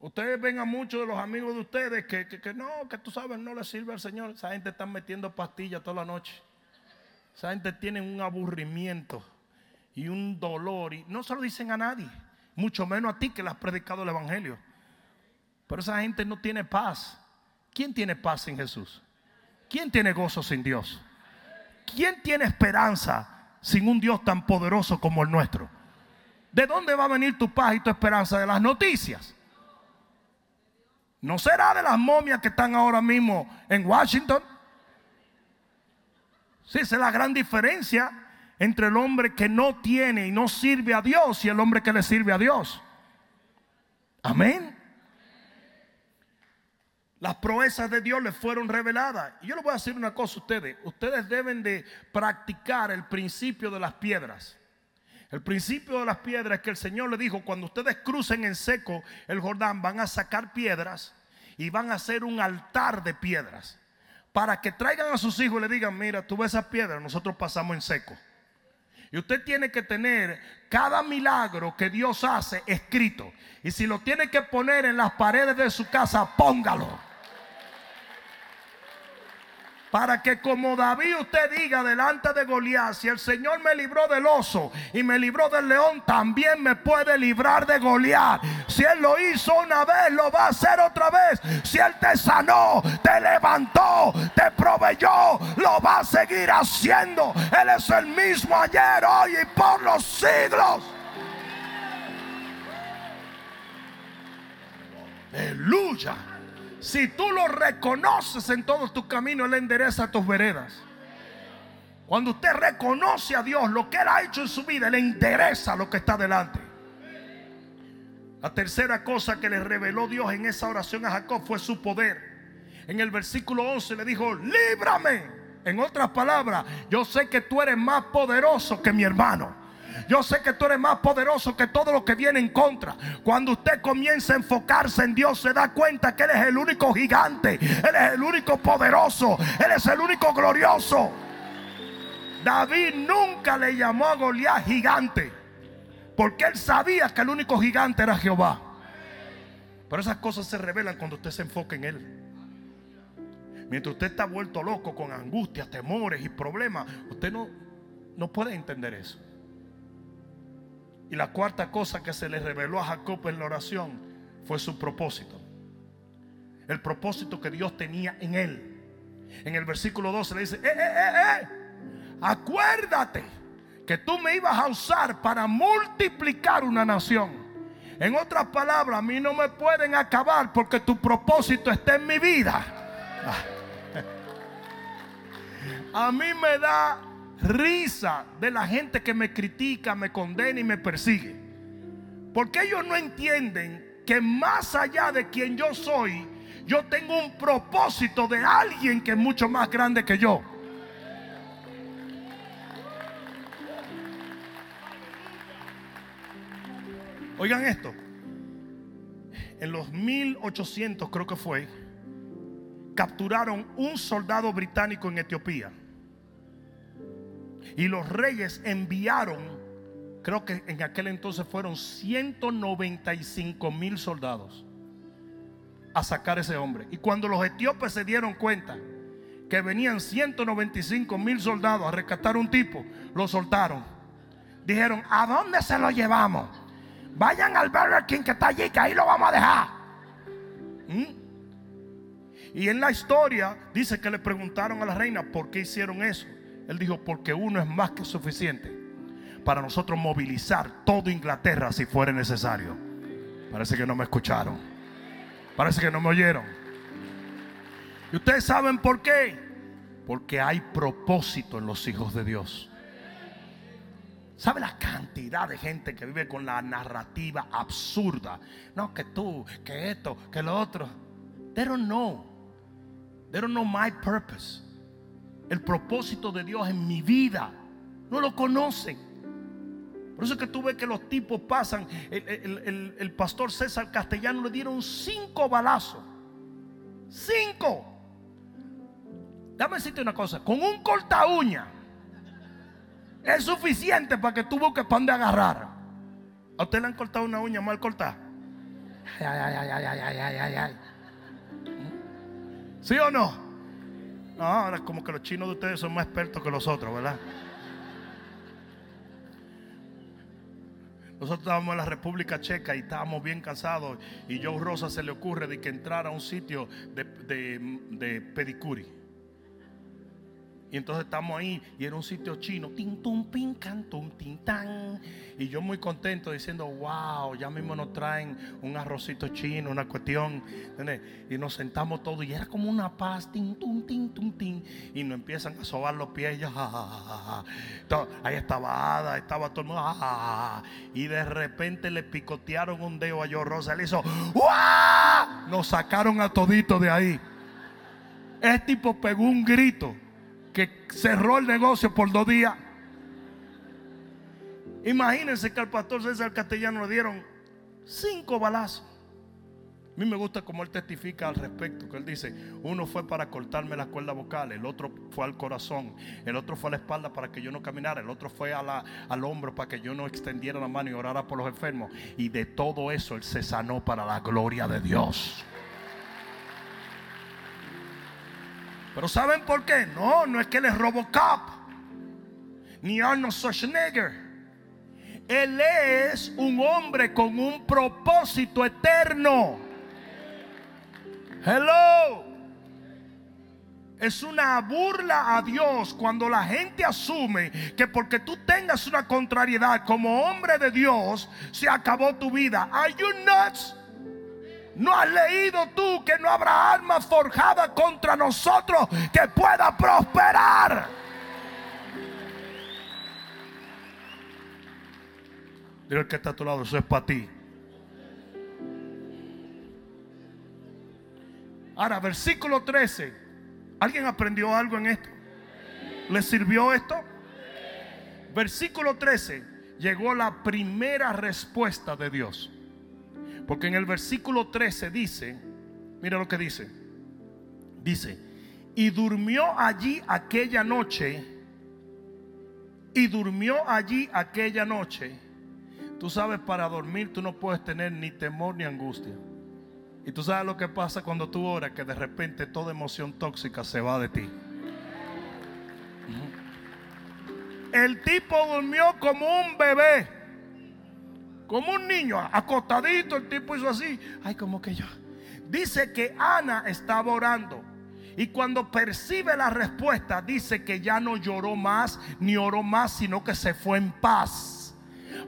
Ustedes ven a muchos de los amigos de ustedes que, no, que tú sabes, no le sirve al Señor. Esa gente está metiendo pastillas toda la noche. Esa gente tiene un aburrimiento y un dolor y no se lo dicen a nadie, mucho menos a ti que le has predicado el Evangelio. Pero esa gente no tiene paz. ¿Quién tiene paz sin Jesús? ¿Quién tiene gozo sin Dios? ¿Quién tiene esperanza sin un Dios tan poderoso como el nuestro? ¿De dónde va a venir tu paz y tu esperanza? De las noticias. ¿No será de las momias que están ahora mismo en Washington? Sí, esa es la gran diferencia entre el hombre que no tiene y no sirve a Dios y el hombre que le sirve a Dios. Amén. Las proezas de Dios les fueron reveladas. Y yo les voy a decir una cosa a ustedes. Ustedes deben de practicar el principio de las piedras. El principio de las piedras es que el Señor le dijo, cuando ustedes crucen en seco el Jordán, van a sacar piedras y van a hacer un altar de piedras. Para que traigan a sus hijos y le digan, mira, tú ves esas piedras, nosotros pasamos en seco. Y usted tiene que tener cada milagro que Dios hace escrito. Y si lo tiene que poner en las paredes de su casa, póngalo para que como David usted diga delante de Goliat, si el Señor me libró del oso y me libró del león, también me puede librar de Goliat. Si Él lo hizo una vez, lo va a hacer otra vez. Si Él te sanó, te levantó, te proveyó, lo va a seguir haciendo. Él es el mismo ayer, hoy y por los siglos. Aleluya. Si tú lo reconoces en todos tus caminos, Él endereza tus veredas. Cuando usted reconoce a Dios lo que Él ha hecho en su vida, Él endereza lo que está delante. La tercera cosa que le reveló Dios en esa oración a Jacob fue su poder. En el versículo 11 le dijo, líbrame. En otras palabras, yo sé que tú eres más poderoso que mi hermano. Yo sé que tú eres más poderoso que todo lo que viene en contra. Cuando usted comienza a enfocarse en Dios, se da cuenta que Él es el único gigante. Él es el único poderoso. Él es el único glorioso. David nunca le llamó a Goliat gigante. Porque él sabía que el único gigante era Jehová. Pero esas cosas se revelan cuando usted se enfoca en Él. Mientras usted está vuelto loco con angustias, temores y problemas, usted no, no puede entender eso. Y la cuarta cosa que se le reveló a Jacob en la oración fue su propósito. El propósito que Dios tenía en él. En el versículo 12 le dice, eh, eh, eh, eh, acuérdate que tú me ibas a usar para multiplicar una nación. En otras palabras, a mí no me pueden acabar porque tu propósito está en mi vida. A mí me da risa de la gente que me critica, me condena y me persigue. Porque ellos no entienden que más allá de quien yo soy, yo tengo un propósito de alguien que es mucho más grande que yo. Oigan esto. En los 1800 creo que fue, capturaron un soldado británico en Etiopía. Y los reyes enviaron, creo que en aquel entonces fueron 195 mil soldados a sacar ese hombre. Y cuando los etíopes se dieron cuenta que venían 195 mil soldados a rescatar un tipo, lo soltaron. Dijeron, ¿a dónde se lo llevamos? Vayan al Burger King que está allí, que ahí lo vamos a dejar. ¿Mm? Y en la historia dice que le preguntaron a la reina por qué hicieron eso. Él dijo, porque uno es más que suficiente para nosotros movilizar toda Inglaterra si fuera necesario. Parece que no me escucharon. Parece que no me oyeron. ¿Y ustedes saben por qué? Porque hay propósito en los hijos de Dios. ¿Sabe la cantidad de gente que vive con la narrativa absurda? No, que tú, que esto, que lo otro. They don't know. They don't know my purpose el propósito de Dios en mi vida. No lo conocen. Por eso es que tú ves que los tipos pasan. El, pastor César Castellano le dieron cinco balazos. Cinco. Dame decirte una cosa. Con un corta uña es suficiente para que tú busques para dónde agarrar. ¿A usted le han cortado una uña mal cortada? ¿Sí o no? No, ahora como que los chinos de ustedes son más expertos que los otros, ¿verdad? Nosotros estábamos en la República Checa y estábamos bien cansados. Y Joe Rosa se le ocurre de que entrara a un sitio de, de, de pedicuri. Y entonces estamos ahí y era un sitio chino. Tin, tum, pin, can, tum, tin, tan. Y yo muy contento diciendo, wow, ya mismo nos traen un arrocito chino, una cuestión. ¿entendés? Y nos sentamos todos y era como una paz. Tin, tum, tin, tum, tin. Y nos empiezan a sobar los pies. Y yo, ja, ja, ja. Todo- ahí estaba Ada, estaba todo el mundo. Y de repente le picotearon un dedo a Joe Rosa. Le hizo, ¡Wow! Nos sacaron a todito de ahí. Ese tipo pegó un grito que cerró el negocio por dos días. Imagínense que al pastor César Castellano le dieron cinco balazos. A mí me gusta cómo él testifica al respecto, que él dice, uno fue para cortarme la cuerda vocal, el otro fue al corazón, el otro fue a la espalda para que yo no caminara, el otro fue al hombro para que yo no extendiera la mano y orara por los enfermos. Y de todo eso él se sanó para la gloria de Dios. Pero ¿saben por qué? No, no es que él es Robocop. Ni Arnold Schwarzenegger. Él es un hombre con un propósito eterno. Hello. Es una burla a Dios cuando la gente asume que porque tú tengas una contrariedad como hombre de Dios, se acabó tu vida. Are you nuts? ¿No has leído tú que no habrá arma forjada contra nosotros que pueda prosperar? Dile al que está a tu lado, eso es para ti. Ahora, versículo 13. ¿Alguien aprendió algo en esto? ¿Le sirvió esto? Versículo 13. Llegó la primera respuesta de Dios. Porque en el versículo 13 dice, mira lo que dice. Dice, y durmió allí aquella noche, y durmió allí aquella noche. Tú sabes, para dormir tú no puedes tener ni temor ni angustia. Y tú sabes lo que pasa cuando tú oras, que de repente toda emoción tóxica se va de ti. El tipo durmió como un bebé. Como un niño, acostadito, el tipo hizo así. Ay, como que yo. Dice que Ana estaba orando. Y cuando percibe la respuesta, dice que ya no lloró más, ni oró más, sino que se fue en paz.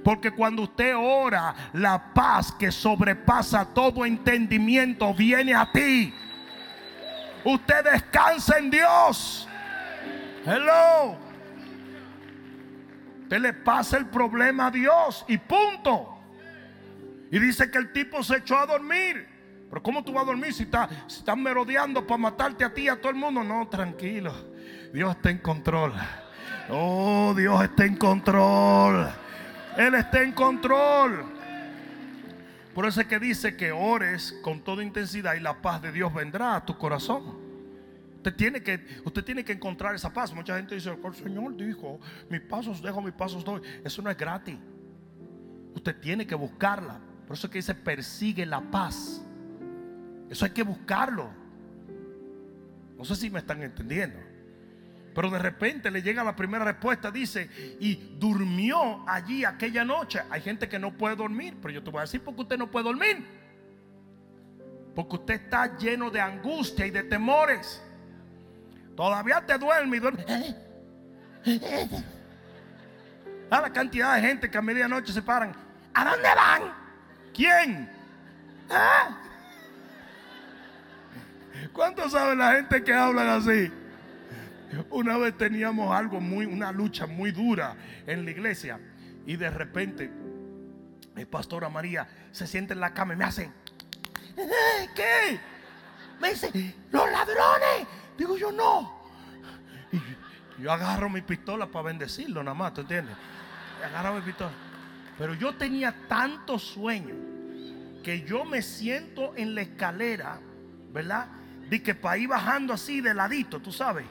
Porque cuando usted ora, la paz que sobrepasa todo entendimiento viene a ti. Usted descansa en Dios. Hello. Usted le pasa el problema a Dios y punto. Y dice que el tipo se echó a dormir. Pero ¿cómo tú vas a dormir si, está, están merodeando para matarte a ti y a todo el mundo? No, tranquilo. Dios está en control. Oh, Dios está en control. Él está en control. Por eso es que dice que ores con toda intensidad y la paz de Dios vendrá a tu corazón. Usted tiene que, usted tiene que encontrar esa paz. Mucha gente dice, el Señor dijo, mis pasos dejo, mis pasos doy. Eso no es gratis. Usted tiene que buscarla. Por eso es que dice, persigue la paz. Eso hay que buscarlo. No sé si me están entendiendo. Pero de repente le llega la primera respuesta, dice, y durmió allí aquella noche. Hay gente que no puede dormir, pero yo te voy a decir porque usted no puede dormir. Porque usted está lleno de angustia y de temores. Todavía te duerme y duerme. A la cantidad de gente que a medianoche se paran. ¿A dónde van? ¿Quién? ¿Ah? ¿Cuántos saben la gente que hablan así? Una vez teníamos algo muy, una lucha muy dura en la iglesia. Y de repente, el pastora María se siente en la cama y me hace, "¿Eh? ¿qué? Me dice, los ladrones. Digo yo, no. Y yo agarro mi pistola para bendecirlo nada más, ¿tú entiendes? Agarro mi pistola. Pero yo tenía tanto sueño que yo me siento en la escalera, ¿verdad? De que para ir bajando así de ladito, tú sabes.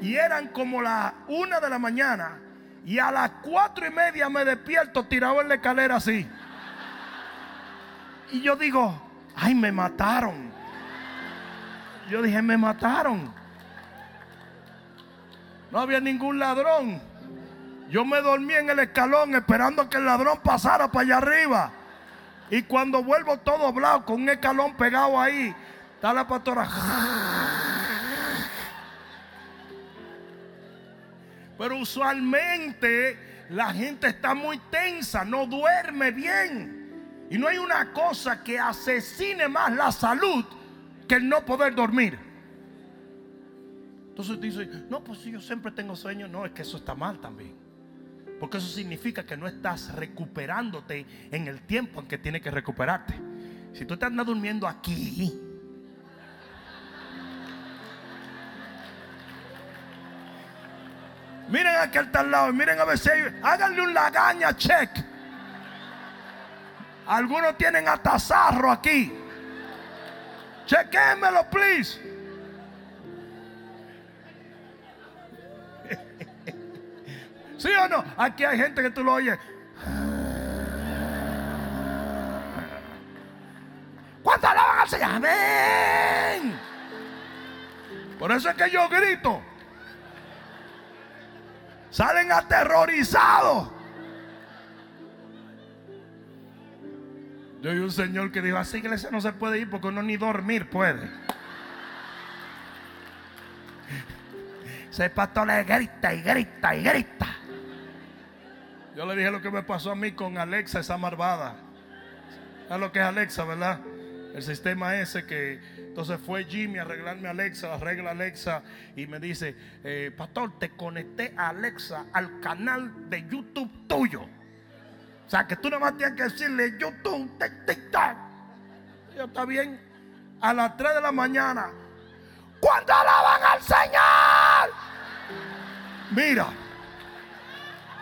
Y eran como las una de la mañana. Y a las cuatro y media me despierto tirado en la escalera así. Y yo digo, ay, me mataron. Yo dije, me mataron. No había ningún ladrón. Yo me dormí en el escalón esperando que el ladrón pasara para allá arriba. Y cuando vuelvo todo doblado con un escalón pegado ahí, está la pastora. Pero usualmente la gente está muy tensa, no duerme bien. Y no hay una cosa que asesine más la salud que el no poder dormir. Entonces dice, no, pues si yo siempre tengo sueño, no, es que eso está mal también. Porque eso significa que no estás recuperándote en el tiempo en que tienes que recuperarte. Si tú estás durmiendo aquí, miren aquel al lado, miren a ver si háganle un lagaña check. Algunos tienen atazarro aquí. Chequémelo, please. ¿Sí o no? Aquí hay gente que tú lo oyes. ¿Cuánto alaban al Señor? Amén. Por eso es que yo grito. Salen aterrorizados. Yo vi un señor que dijo, así iglesia no se puede ir porque uno ni dormir puede. Ese pastor le grita y grita y grita. Yo le dije lo que me pasó a mí con Alexa, esa malvada. ¿Sabes lo que es Alexa, verdad? El sistema ese que entonces fue Jimmy a arreglarme Alexa, arregla Alexa y me dice, eh, pastor, te conecté a Alexa al canal de YouTube tuyo. O sea, que tú nada más tienes que decirle YouTube, TikTok. Yo está bien. A las 3 de la mañana. ¿Cuándo alaban al Señor? Mira,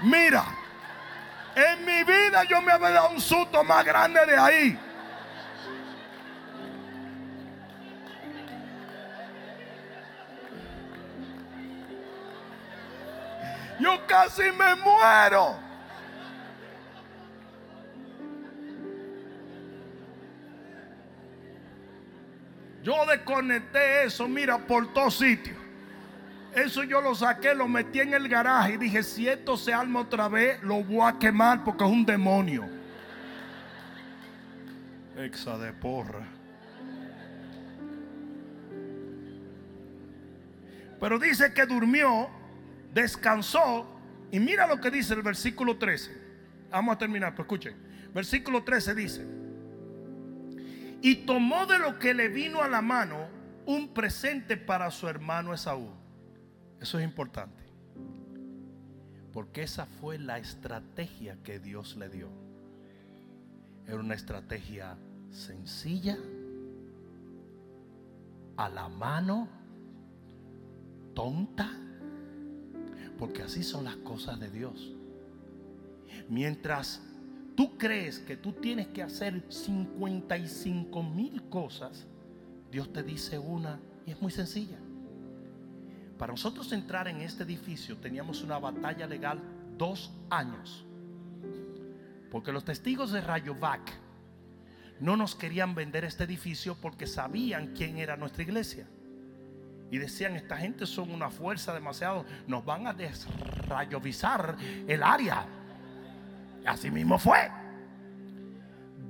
mira. En mi vida yo me había dado un susto más grande de ahí. Yo casi me muero. Yo desconecté eso, mira, por todos sitios. Eso yo lo saqué, lo metí en el garaje y dije, si esto se arma otra vez, lo voy a quemar porque es un demonio. Exa de porra. Pero dice que durmió, descansó y mira lo que dice el versículo 13. Vamos a terminar, pues escuchen. Versículo 13 dice, y tomó de lo que le vino a la mano un presente para su hermano Esaú. Eso es importante. Porque esa fue la estrategia que Dios le dio. Era una estrategia sencilla, a la mano, tonta, porque así son las cosas de Dios. Mientras tú crees que tú tienes que hacer 55 mil cosas, Dios te dice una y es muy sencilla. Para nosotros entrar en este edificio teníamos una batalla legal dos años. Porque los testigos de Rayovac no nos querían vender este edificio porque sabían quién era nuestra iglesia. Y decían, esta gente son una fuerza demasiado, nos van a desrayovizar el área. Así mismo fue.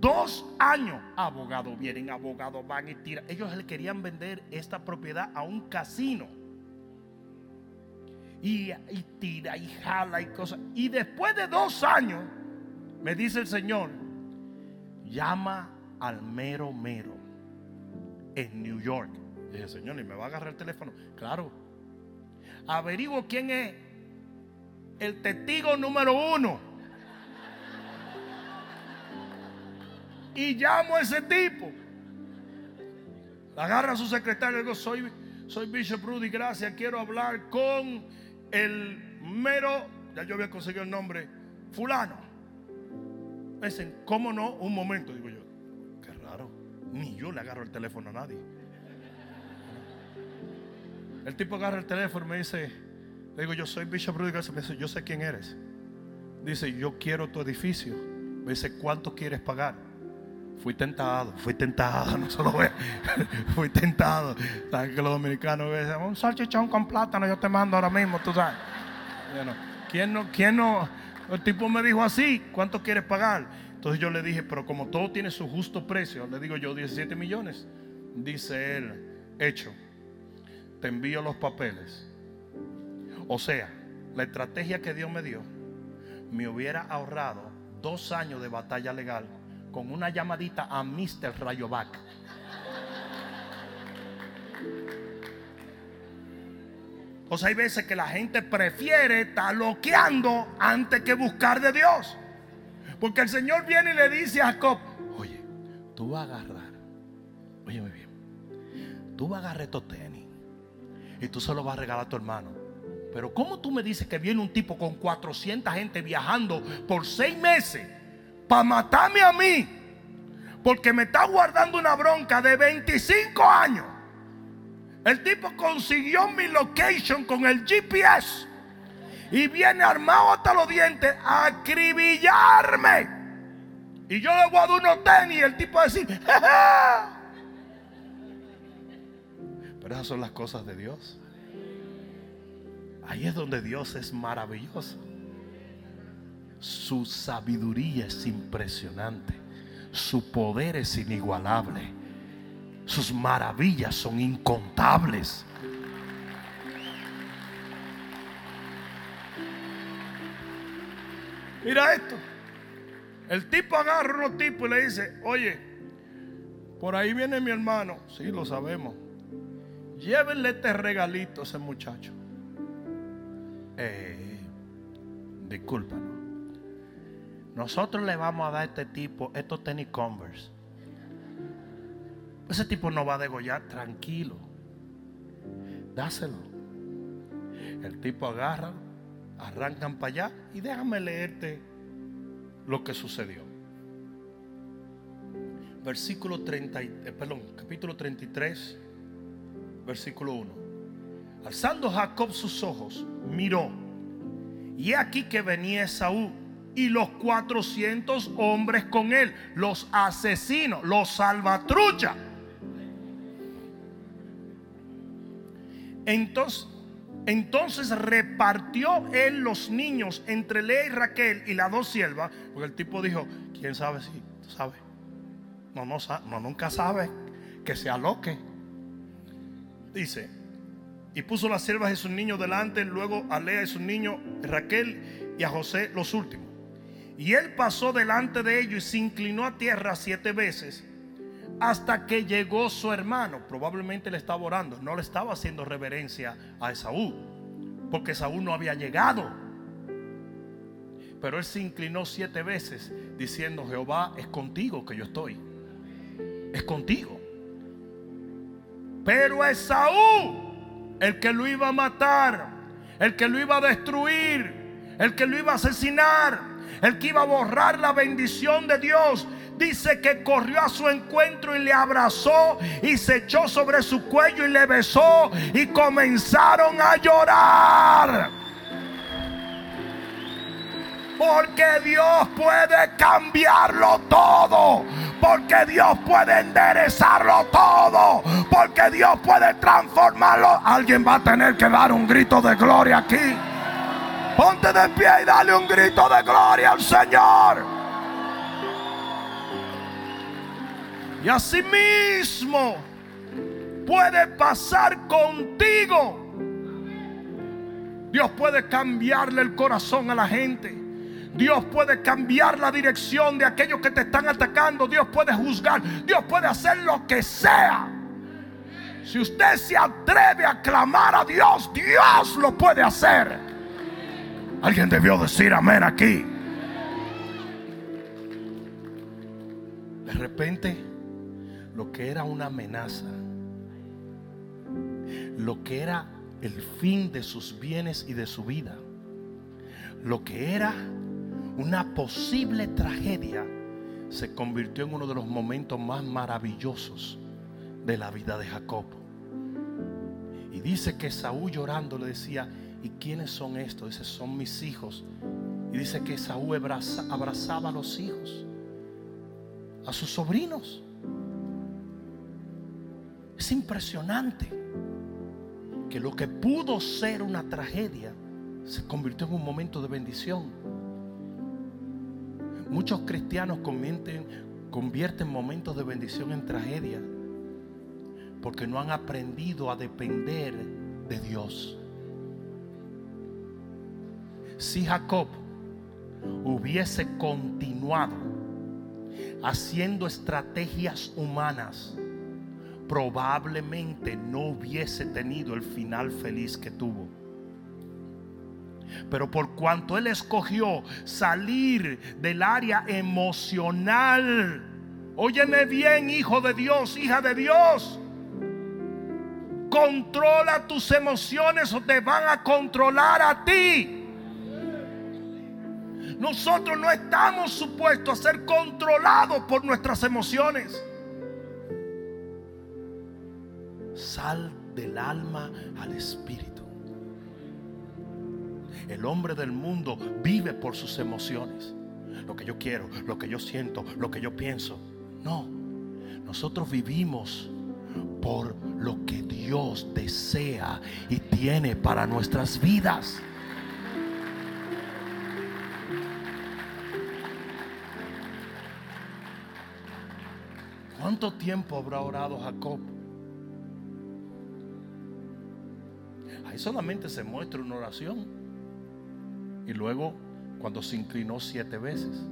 Dos años, abogados vienen, abogados van y tiran. Ellos le querían vender esta propiedad a un casino y, tira y jala y cosas. Y después de dos años, me dice el Señor, llama al mero mero en New York. Dije, Señor, ¿y me va a agarrar el teléfono? Claro. Averiguo quién es el testigo número uno. Y llamo a ese tipo. Agarra a su secretario y digo, soy, soy Bishop Rudy, gracias, quiero hablar con el mero, ya yo había conseguido el nombre, fulano. Me dicen, ¿cómo no? Un momento, digo yo. Qué raro. Ni yo le agarro el teléfono a nadie. El tipo agarra el teléfono y me dice, le digo, yo soy Bishop Rudy Me dice, yo sé quién eres. Dice, yo quiero tu edificio. Me dice, ¿cuánto quieres pagar? Fui tentado, fui tentado, no solo ve, fui tentado. ¿Sabes que los dominicanos dicen, un salchichón con plátano yo te mando ahora mismo, tú sabes? ¿Quién no, quién no? El tipo me dijo así, ¿cuánto quieres pagar? Entonces yo le dije, pero como todo tiene su justo precio, le digo yo 17 millones. Dice él, hecho, te envío los papeles. O sea, la estrategia que Dios me dio me hubiera ahorrado dos años de batalla legal con una llamadita a Mr. Rayovac. O sea, hay veces que la gente prefiere estar loqueando antes que buscar de Dios. Porque el Señor viene y le dice a Jacob, oye, tú vas a agarrar, óyeme bien, tú vas a agarrar estos tenis y tú se los vas a regalar a tu hermano. Pero ¿cómo tú me dices que viene un tipo con 400 gente viajando por seis meses para matarme a mí? Porque me está guardando una bronca de 25 años. El tipo consiguió mi location con el GPS y viene armado hasta los dientes a acribillarme. Y yo le voy a dar unos tenis y el tipo a decir, Pero esas son las cosas de Dios. Ahí es donde Dios es maravilloso. Su sabiduría es impresionante. Su poder es inigualable. Sus maravillas son incontables. Mira esto. El tipo agarra a unos tipos y le dice, oye, por ahí viene mi hermano. Sí, lo sabemos. Llévenle este regalito a ese muchacho. Eh. Nosotros le vamos a dar a este tipo estos tenis Converse. Ese tipo no va a degollar, tranquilo. Dáselo. El tipo agarra, arrancan para allá y déjame leerte lo que sucedió. Versículo 30, eh, perdón, capítulo 33, versículo 1. Alzando Jacob sus ojos, miró. Y aquí que venía Esaú y los 400 hombres con él, los asesinos, los salvatruchas. Entonces, entonces repartió él los niños entre Lea y Raquel y las dos siervas, porque el tipo dijo, ¿quién sabe si tú sabes? No, no, no, nunca sabe que se aloque. Dice, y puso las siervas de sus niños delante, luego a Lea y sus niños, Raquel y a José los últimos. Y él pasó delante de ellos y se inclinó a tierra siete veces hasta que llegó su hermano. Probablemente le estaba orando, no le estaba haciendo reverencia a Esaú, porque Esaú no había llegado. Pero él se inclinó siete veces diciendo, Jehová es contigo que yo estoy. Es contigo. Pero Esaú, el que lo iba a matar, el que lo iba a destruir, el que lo iba a asesinar, el que iba a borrar la bendición de Dios, dice que corrió a su encuentro y le abrazó y se echó sobre su cuello y le besó y comenzaron a llorar. Porque Dios puede cambiarlo todo. Porque Dios puede enderezarlo todo. Porque Dios puede transformarlo. Alguien va a tener que dar un grito de gloria aquí. Ponte de pie y dale un grito de gloria al Señor. Y asimismo puede pasar contigo. Dios puede cambiarle el corazón a la gente. Dios puede cambiar la dirección de aquellos que te están atacando. Dios puede juzgar. Dios puede hacer lo que sea. Si usted se atreve a clamar a Dios, Dios lo puede hacer. Alguien debió decir amén aquí. De repente lo que era una amenaza, lo que era el fin de sus bienes y de su vida, lo que era una posible tragedia, se convirtió en uno de los momentos más maravillosos de la vida de Jacob. Y dice que Saúl llorando le decía, ¿y quiénes son estos? Dice, son mis hijos. Y dice que Saúl abrazaba a los hijos a sus sobrinos. Es impresionante que lo que pudo ser una tragedia se convirtió en un momento de bendición. Muchos cristianos convierten, convierten momentos de bendición en tragedia porque no han aprendido a depender de Dios. Si Jacob hubiese continuado haciendo estrategias humanas, probablemente no hubiese tenido el final feliz que tuvo. Pero por cuanto él escogió salir del área emocional, óyeme bien, hijo de Dios, hija de Dios, controla tus emociones o te van a controlar a ti. Nosotros no estamos supuestos a ser controlados por nuestras emociones. Sal del alma al espíritu. El hombre del mundo vive por sus emociones. Lo que yo quiero, lo que yo siento, lo que yo pienso. No, nosotros vivimos por lo que Dios desea y tiene para nuestras vidas. ¿Cuánto tiempo habrá orado Jacob? Ahí solamente se muestra una oración. Y luego cuando se inclinó siete veces.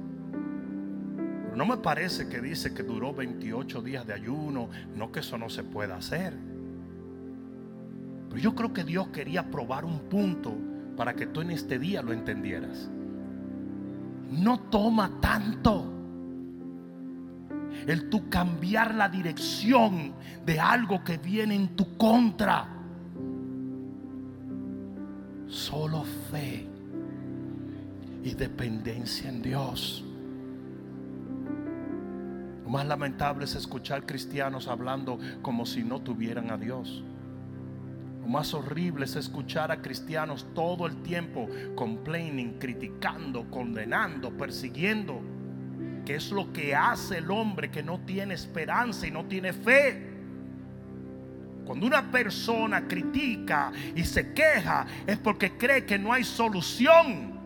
No me parece que dice que duró 28 días de ayuno. No que eso no se pueda hacer. Pero yo creo que Dios quería probar un punto para que tú en este día lo entendieras. No toma tanto el tú cambiar la dirección de algo que viene en tu contra. Solo fe y dependencia en Dios. Lo más lamentable es escuchar cristianos hablando como si no tuvieran a Dios. Lo más horrible es escuchar a cristianos todo el tiempo complaining, criticando, condenando, persiguiendo que es lo que hace el hombre que no tiene esperanza y no tiene fe. Cuando una persona critica y se queja es porque cree que no hay solución.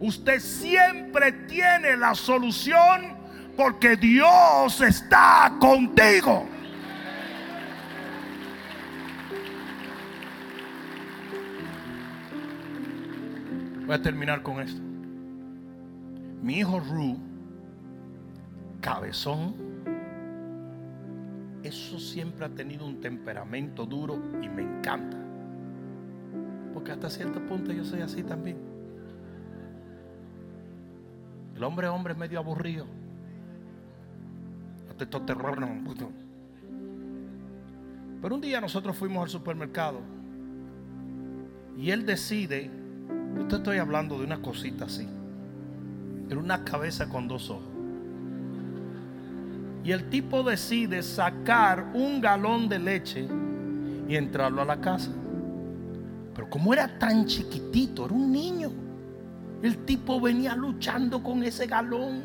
Usted siempre tiene la solución porque Dios está contigo. Voy a terminar con esto. Mi hijo Ru cabezón. Eso siempre ha tenido un temperamento duro y me encanta. Porque hasta cierto punto yo soy así también. El hombre hombre es medio aburrido. Hasta estos terror Pero un día nosotros fuimos al supermercado y él decide, yo estoy hablando de una cosita así, era una cabeza con dos ojos. Y el tipo decide sacar un galón de leche y entrarlo a la casa. Pero como era tan chiquitito, era un niño. El tipo venía luchando con ese galón.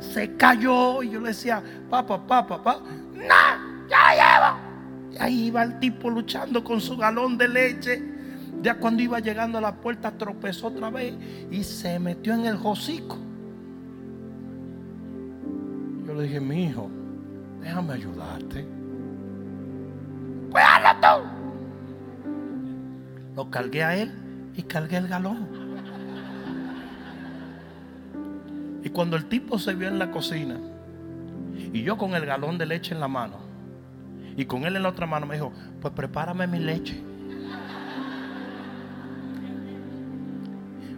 Se cayó y yo le decía, papá, papá, papá, no, ya llevo. Y ahí iba el tipo luchando con su galón de leche. Ya cuando iba llegando a la puerta tropezó otra vez y se metió en el hocico le dije, mi hijo, déjame ayudarte. Hazlo tú. Lo cargué a él y cargué el galón. Y cuando el tipo se vio en la cocina y yo con el galón de leche en la mano y con él en la otra mano me dijo, pues prepárame mi leche.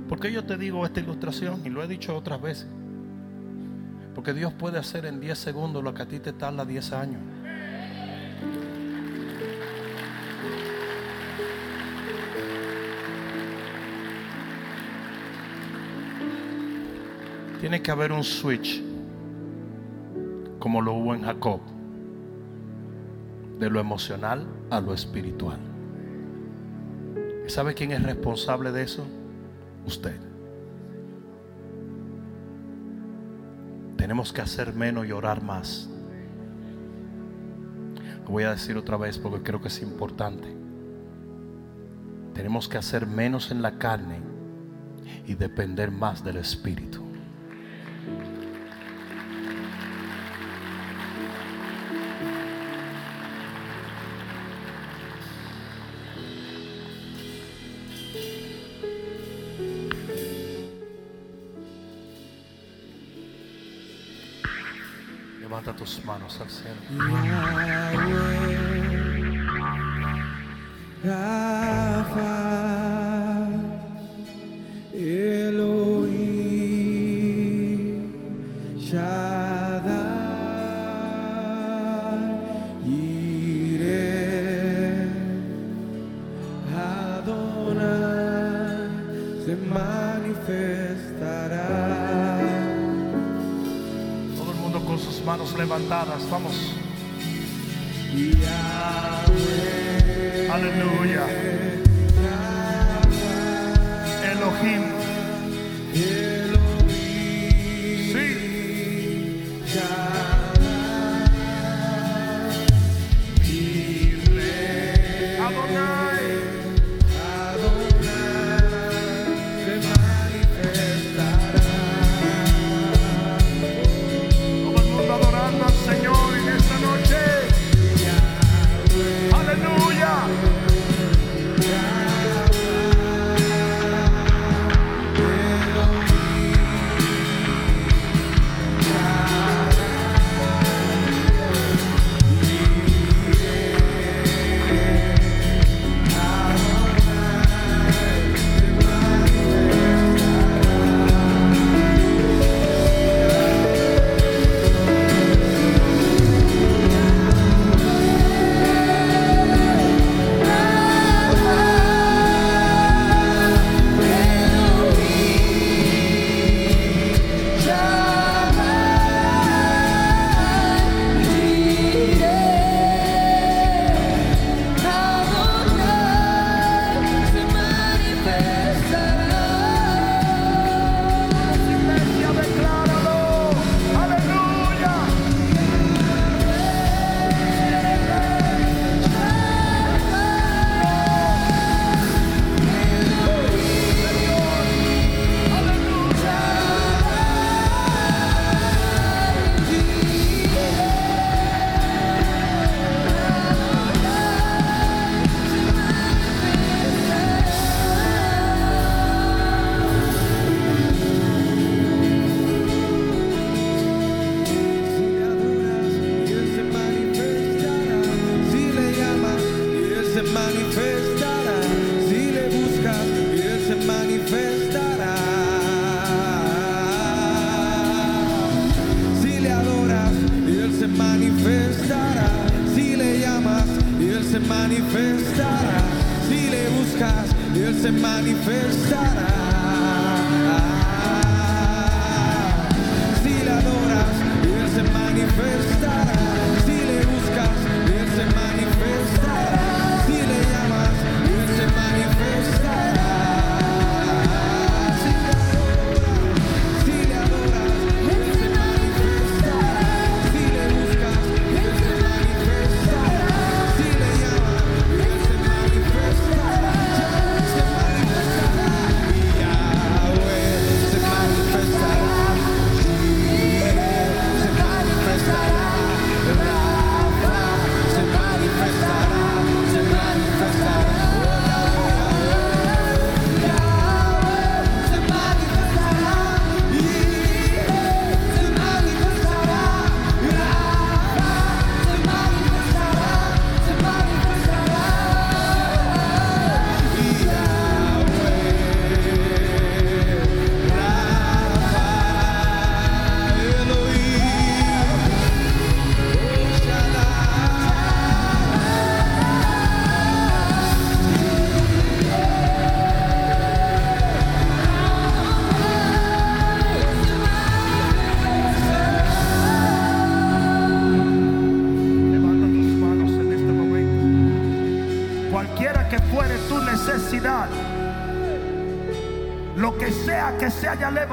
porque yo te digo esta ilustración? Y lo he dicho otras veces. Porque Dios puede hacer en 10 segundos lo que a ti te tarda 10 años. Tiene que haber un switch, como lo hubo en Jacob, de lo emocional a lo espiritual. ¿Sabe quién es responsable de eso? Usted. Tenemos que hacer menos y orar más. Lo voy a decir otra vez porque creo que es importante. Tenemos que hacer menos en la carne y depender más del Espíritu. Santana. Vamos.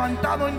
levantado en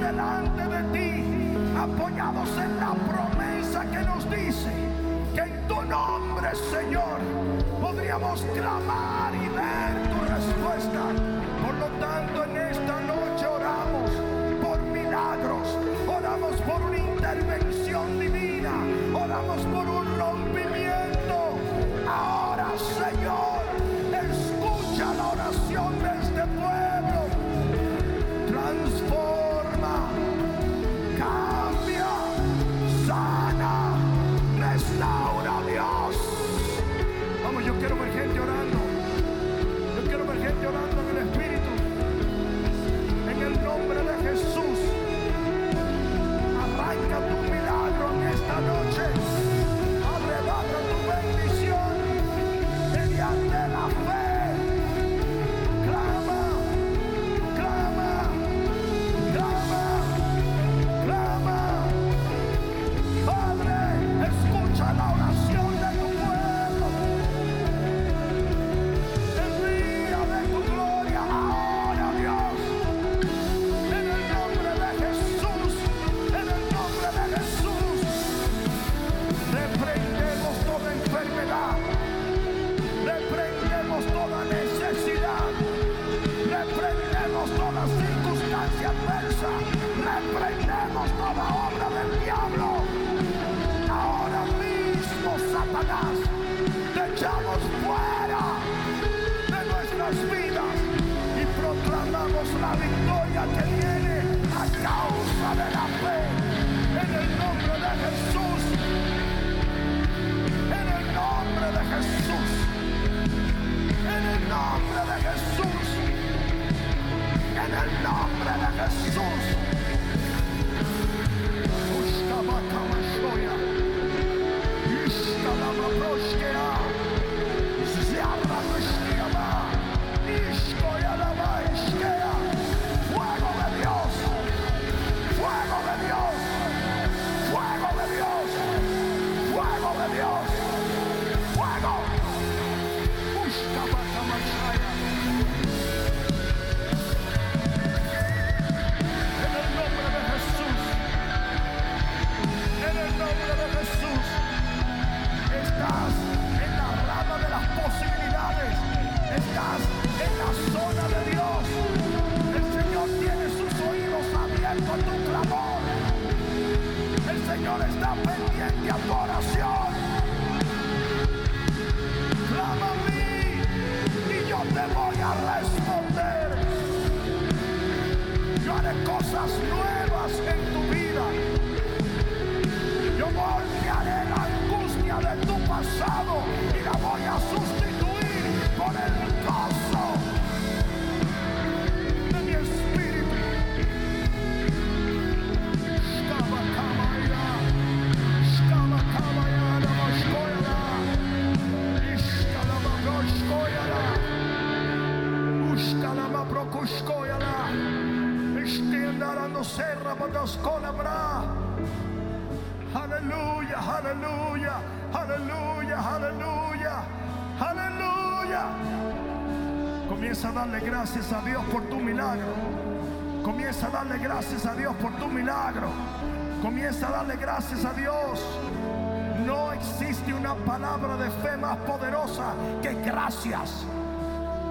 delante de ti, apoyados en la promesa que nos dice que en tu nombre, Señor, podríamos clamar y ver tu respuesta. Por lo tanto, en esta noche oramos por milagros, oramos por una intervención divina, oramos por un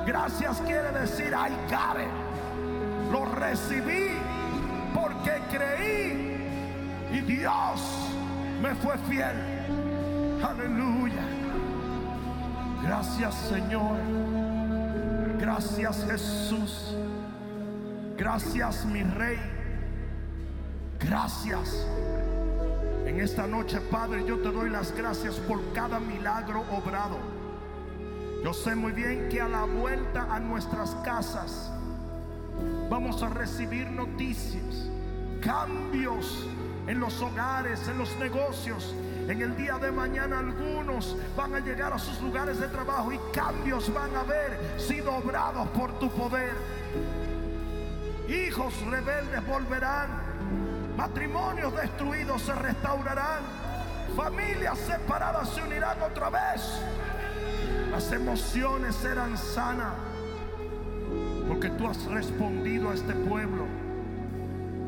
Gracias quiere decir I got. Lo recibí porque creí y Dios me fue fiel. Aleluya. Gracias Señor. Gracias Jesús. Gracias mi Rey. Gracias. En esta noche, Padre, yo te doy las gracias por cada milagro obrado yo sé muy bien que a la vuelta a nuestras casas vamos a recibir noticias, cambios en los hogares, en los negocios. En el día de mañana algunos van a llegar a sus lugares de trabajo y cambios van a haber sido obrados por tu poder. Hijos rebeldes volverán, matrimonios destruidos se restaurarán, familias separadas se unirán otra vez. Las emociones serán sanas porque tú has respondido a este pueblo.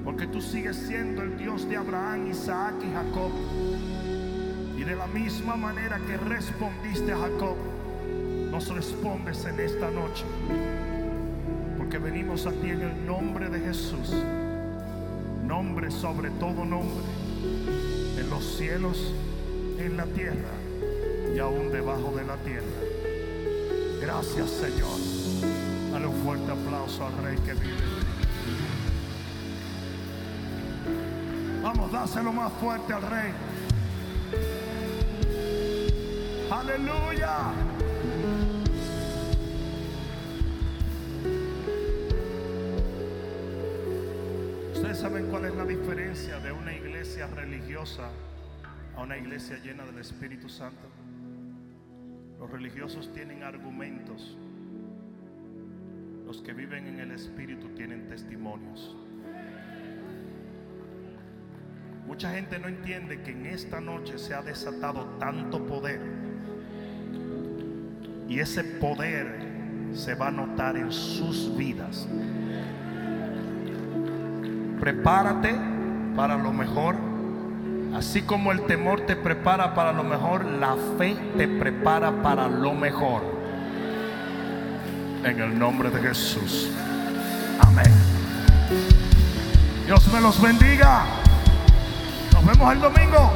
Porque tú sigues siendo el Dios de Abraham, Isaac y Jacob. Y de la misma manera que respondiste a Jacob, nos respondes en esta noche. Porque venimos a ti en el nombre de Jesús. Nombre sobre todo nombre. En los cielos, en la tierra y aún debajo de la tierra. Gracias Señor. Dale un fuerte aplauso al Rey que vive. Vamos, dáselo más fuerte al Rey. Aleluya. Ustedes saben cuál es la diferencia de una iglesia religiosa a una iglesia llena del Espíritu Santo. Los religiosos tienen argumentos. Los que viven en el Espíritu tienen testimonios. Mucha gente no entiende que en esta noche se ha desatado tanto poder. Y ese poder se va a notar en sus vidas. Prepárate para lo mejor. Así como el temor te prepara para lo mejor, la fe te prepara para lo mejor. En el nombre de Jesús. Amén. Dios me los bendiga. Nos vemos el domingo.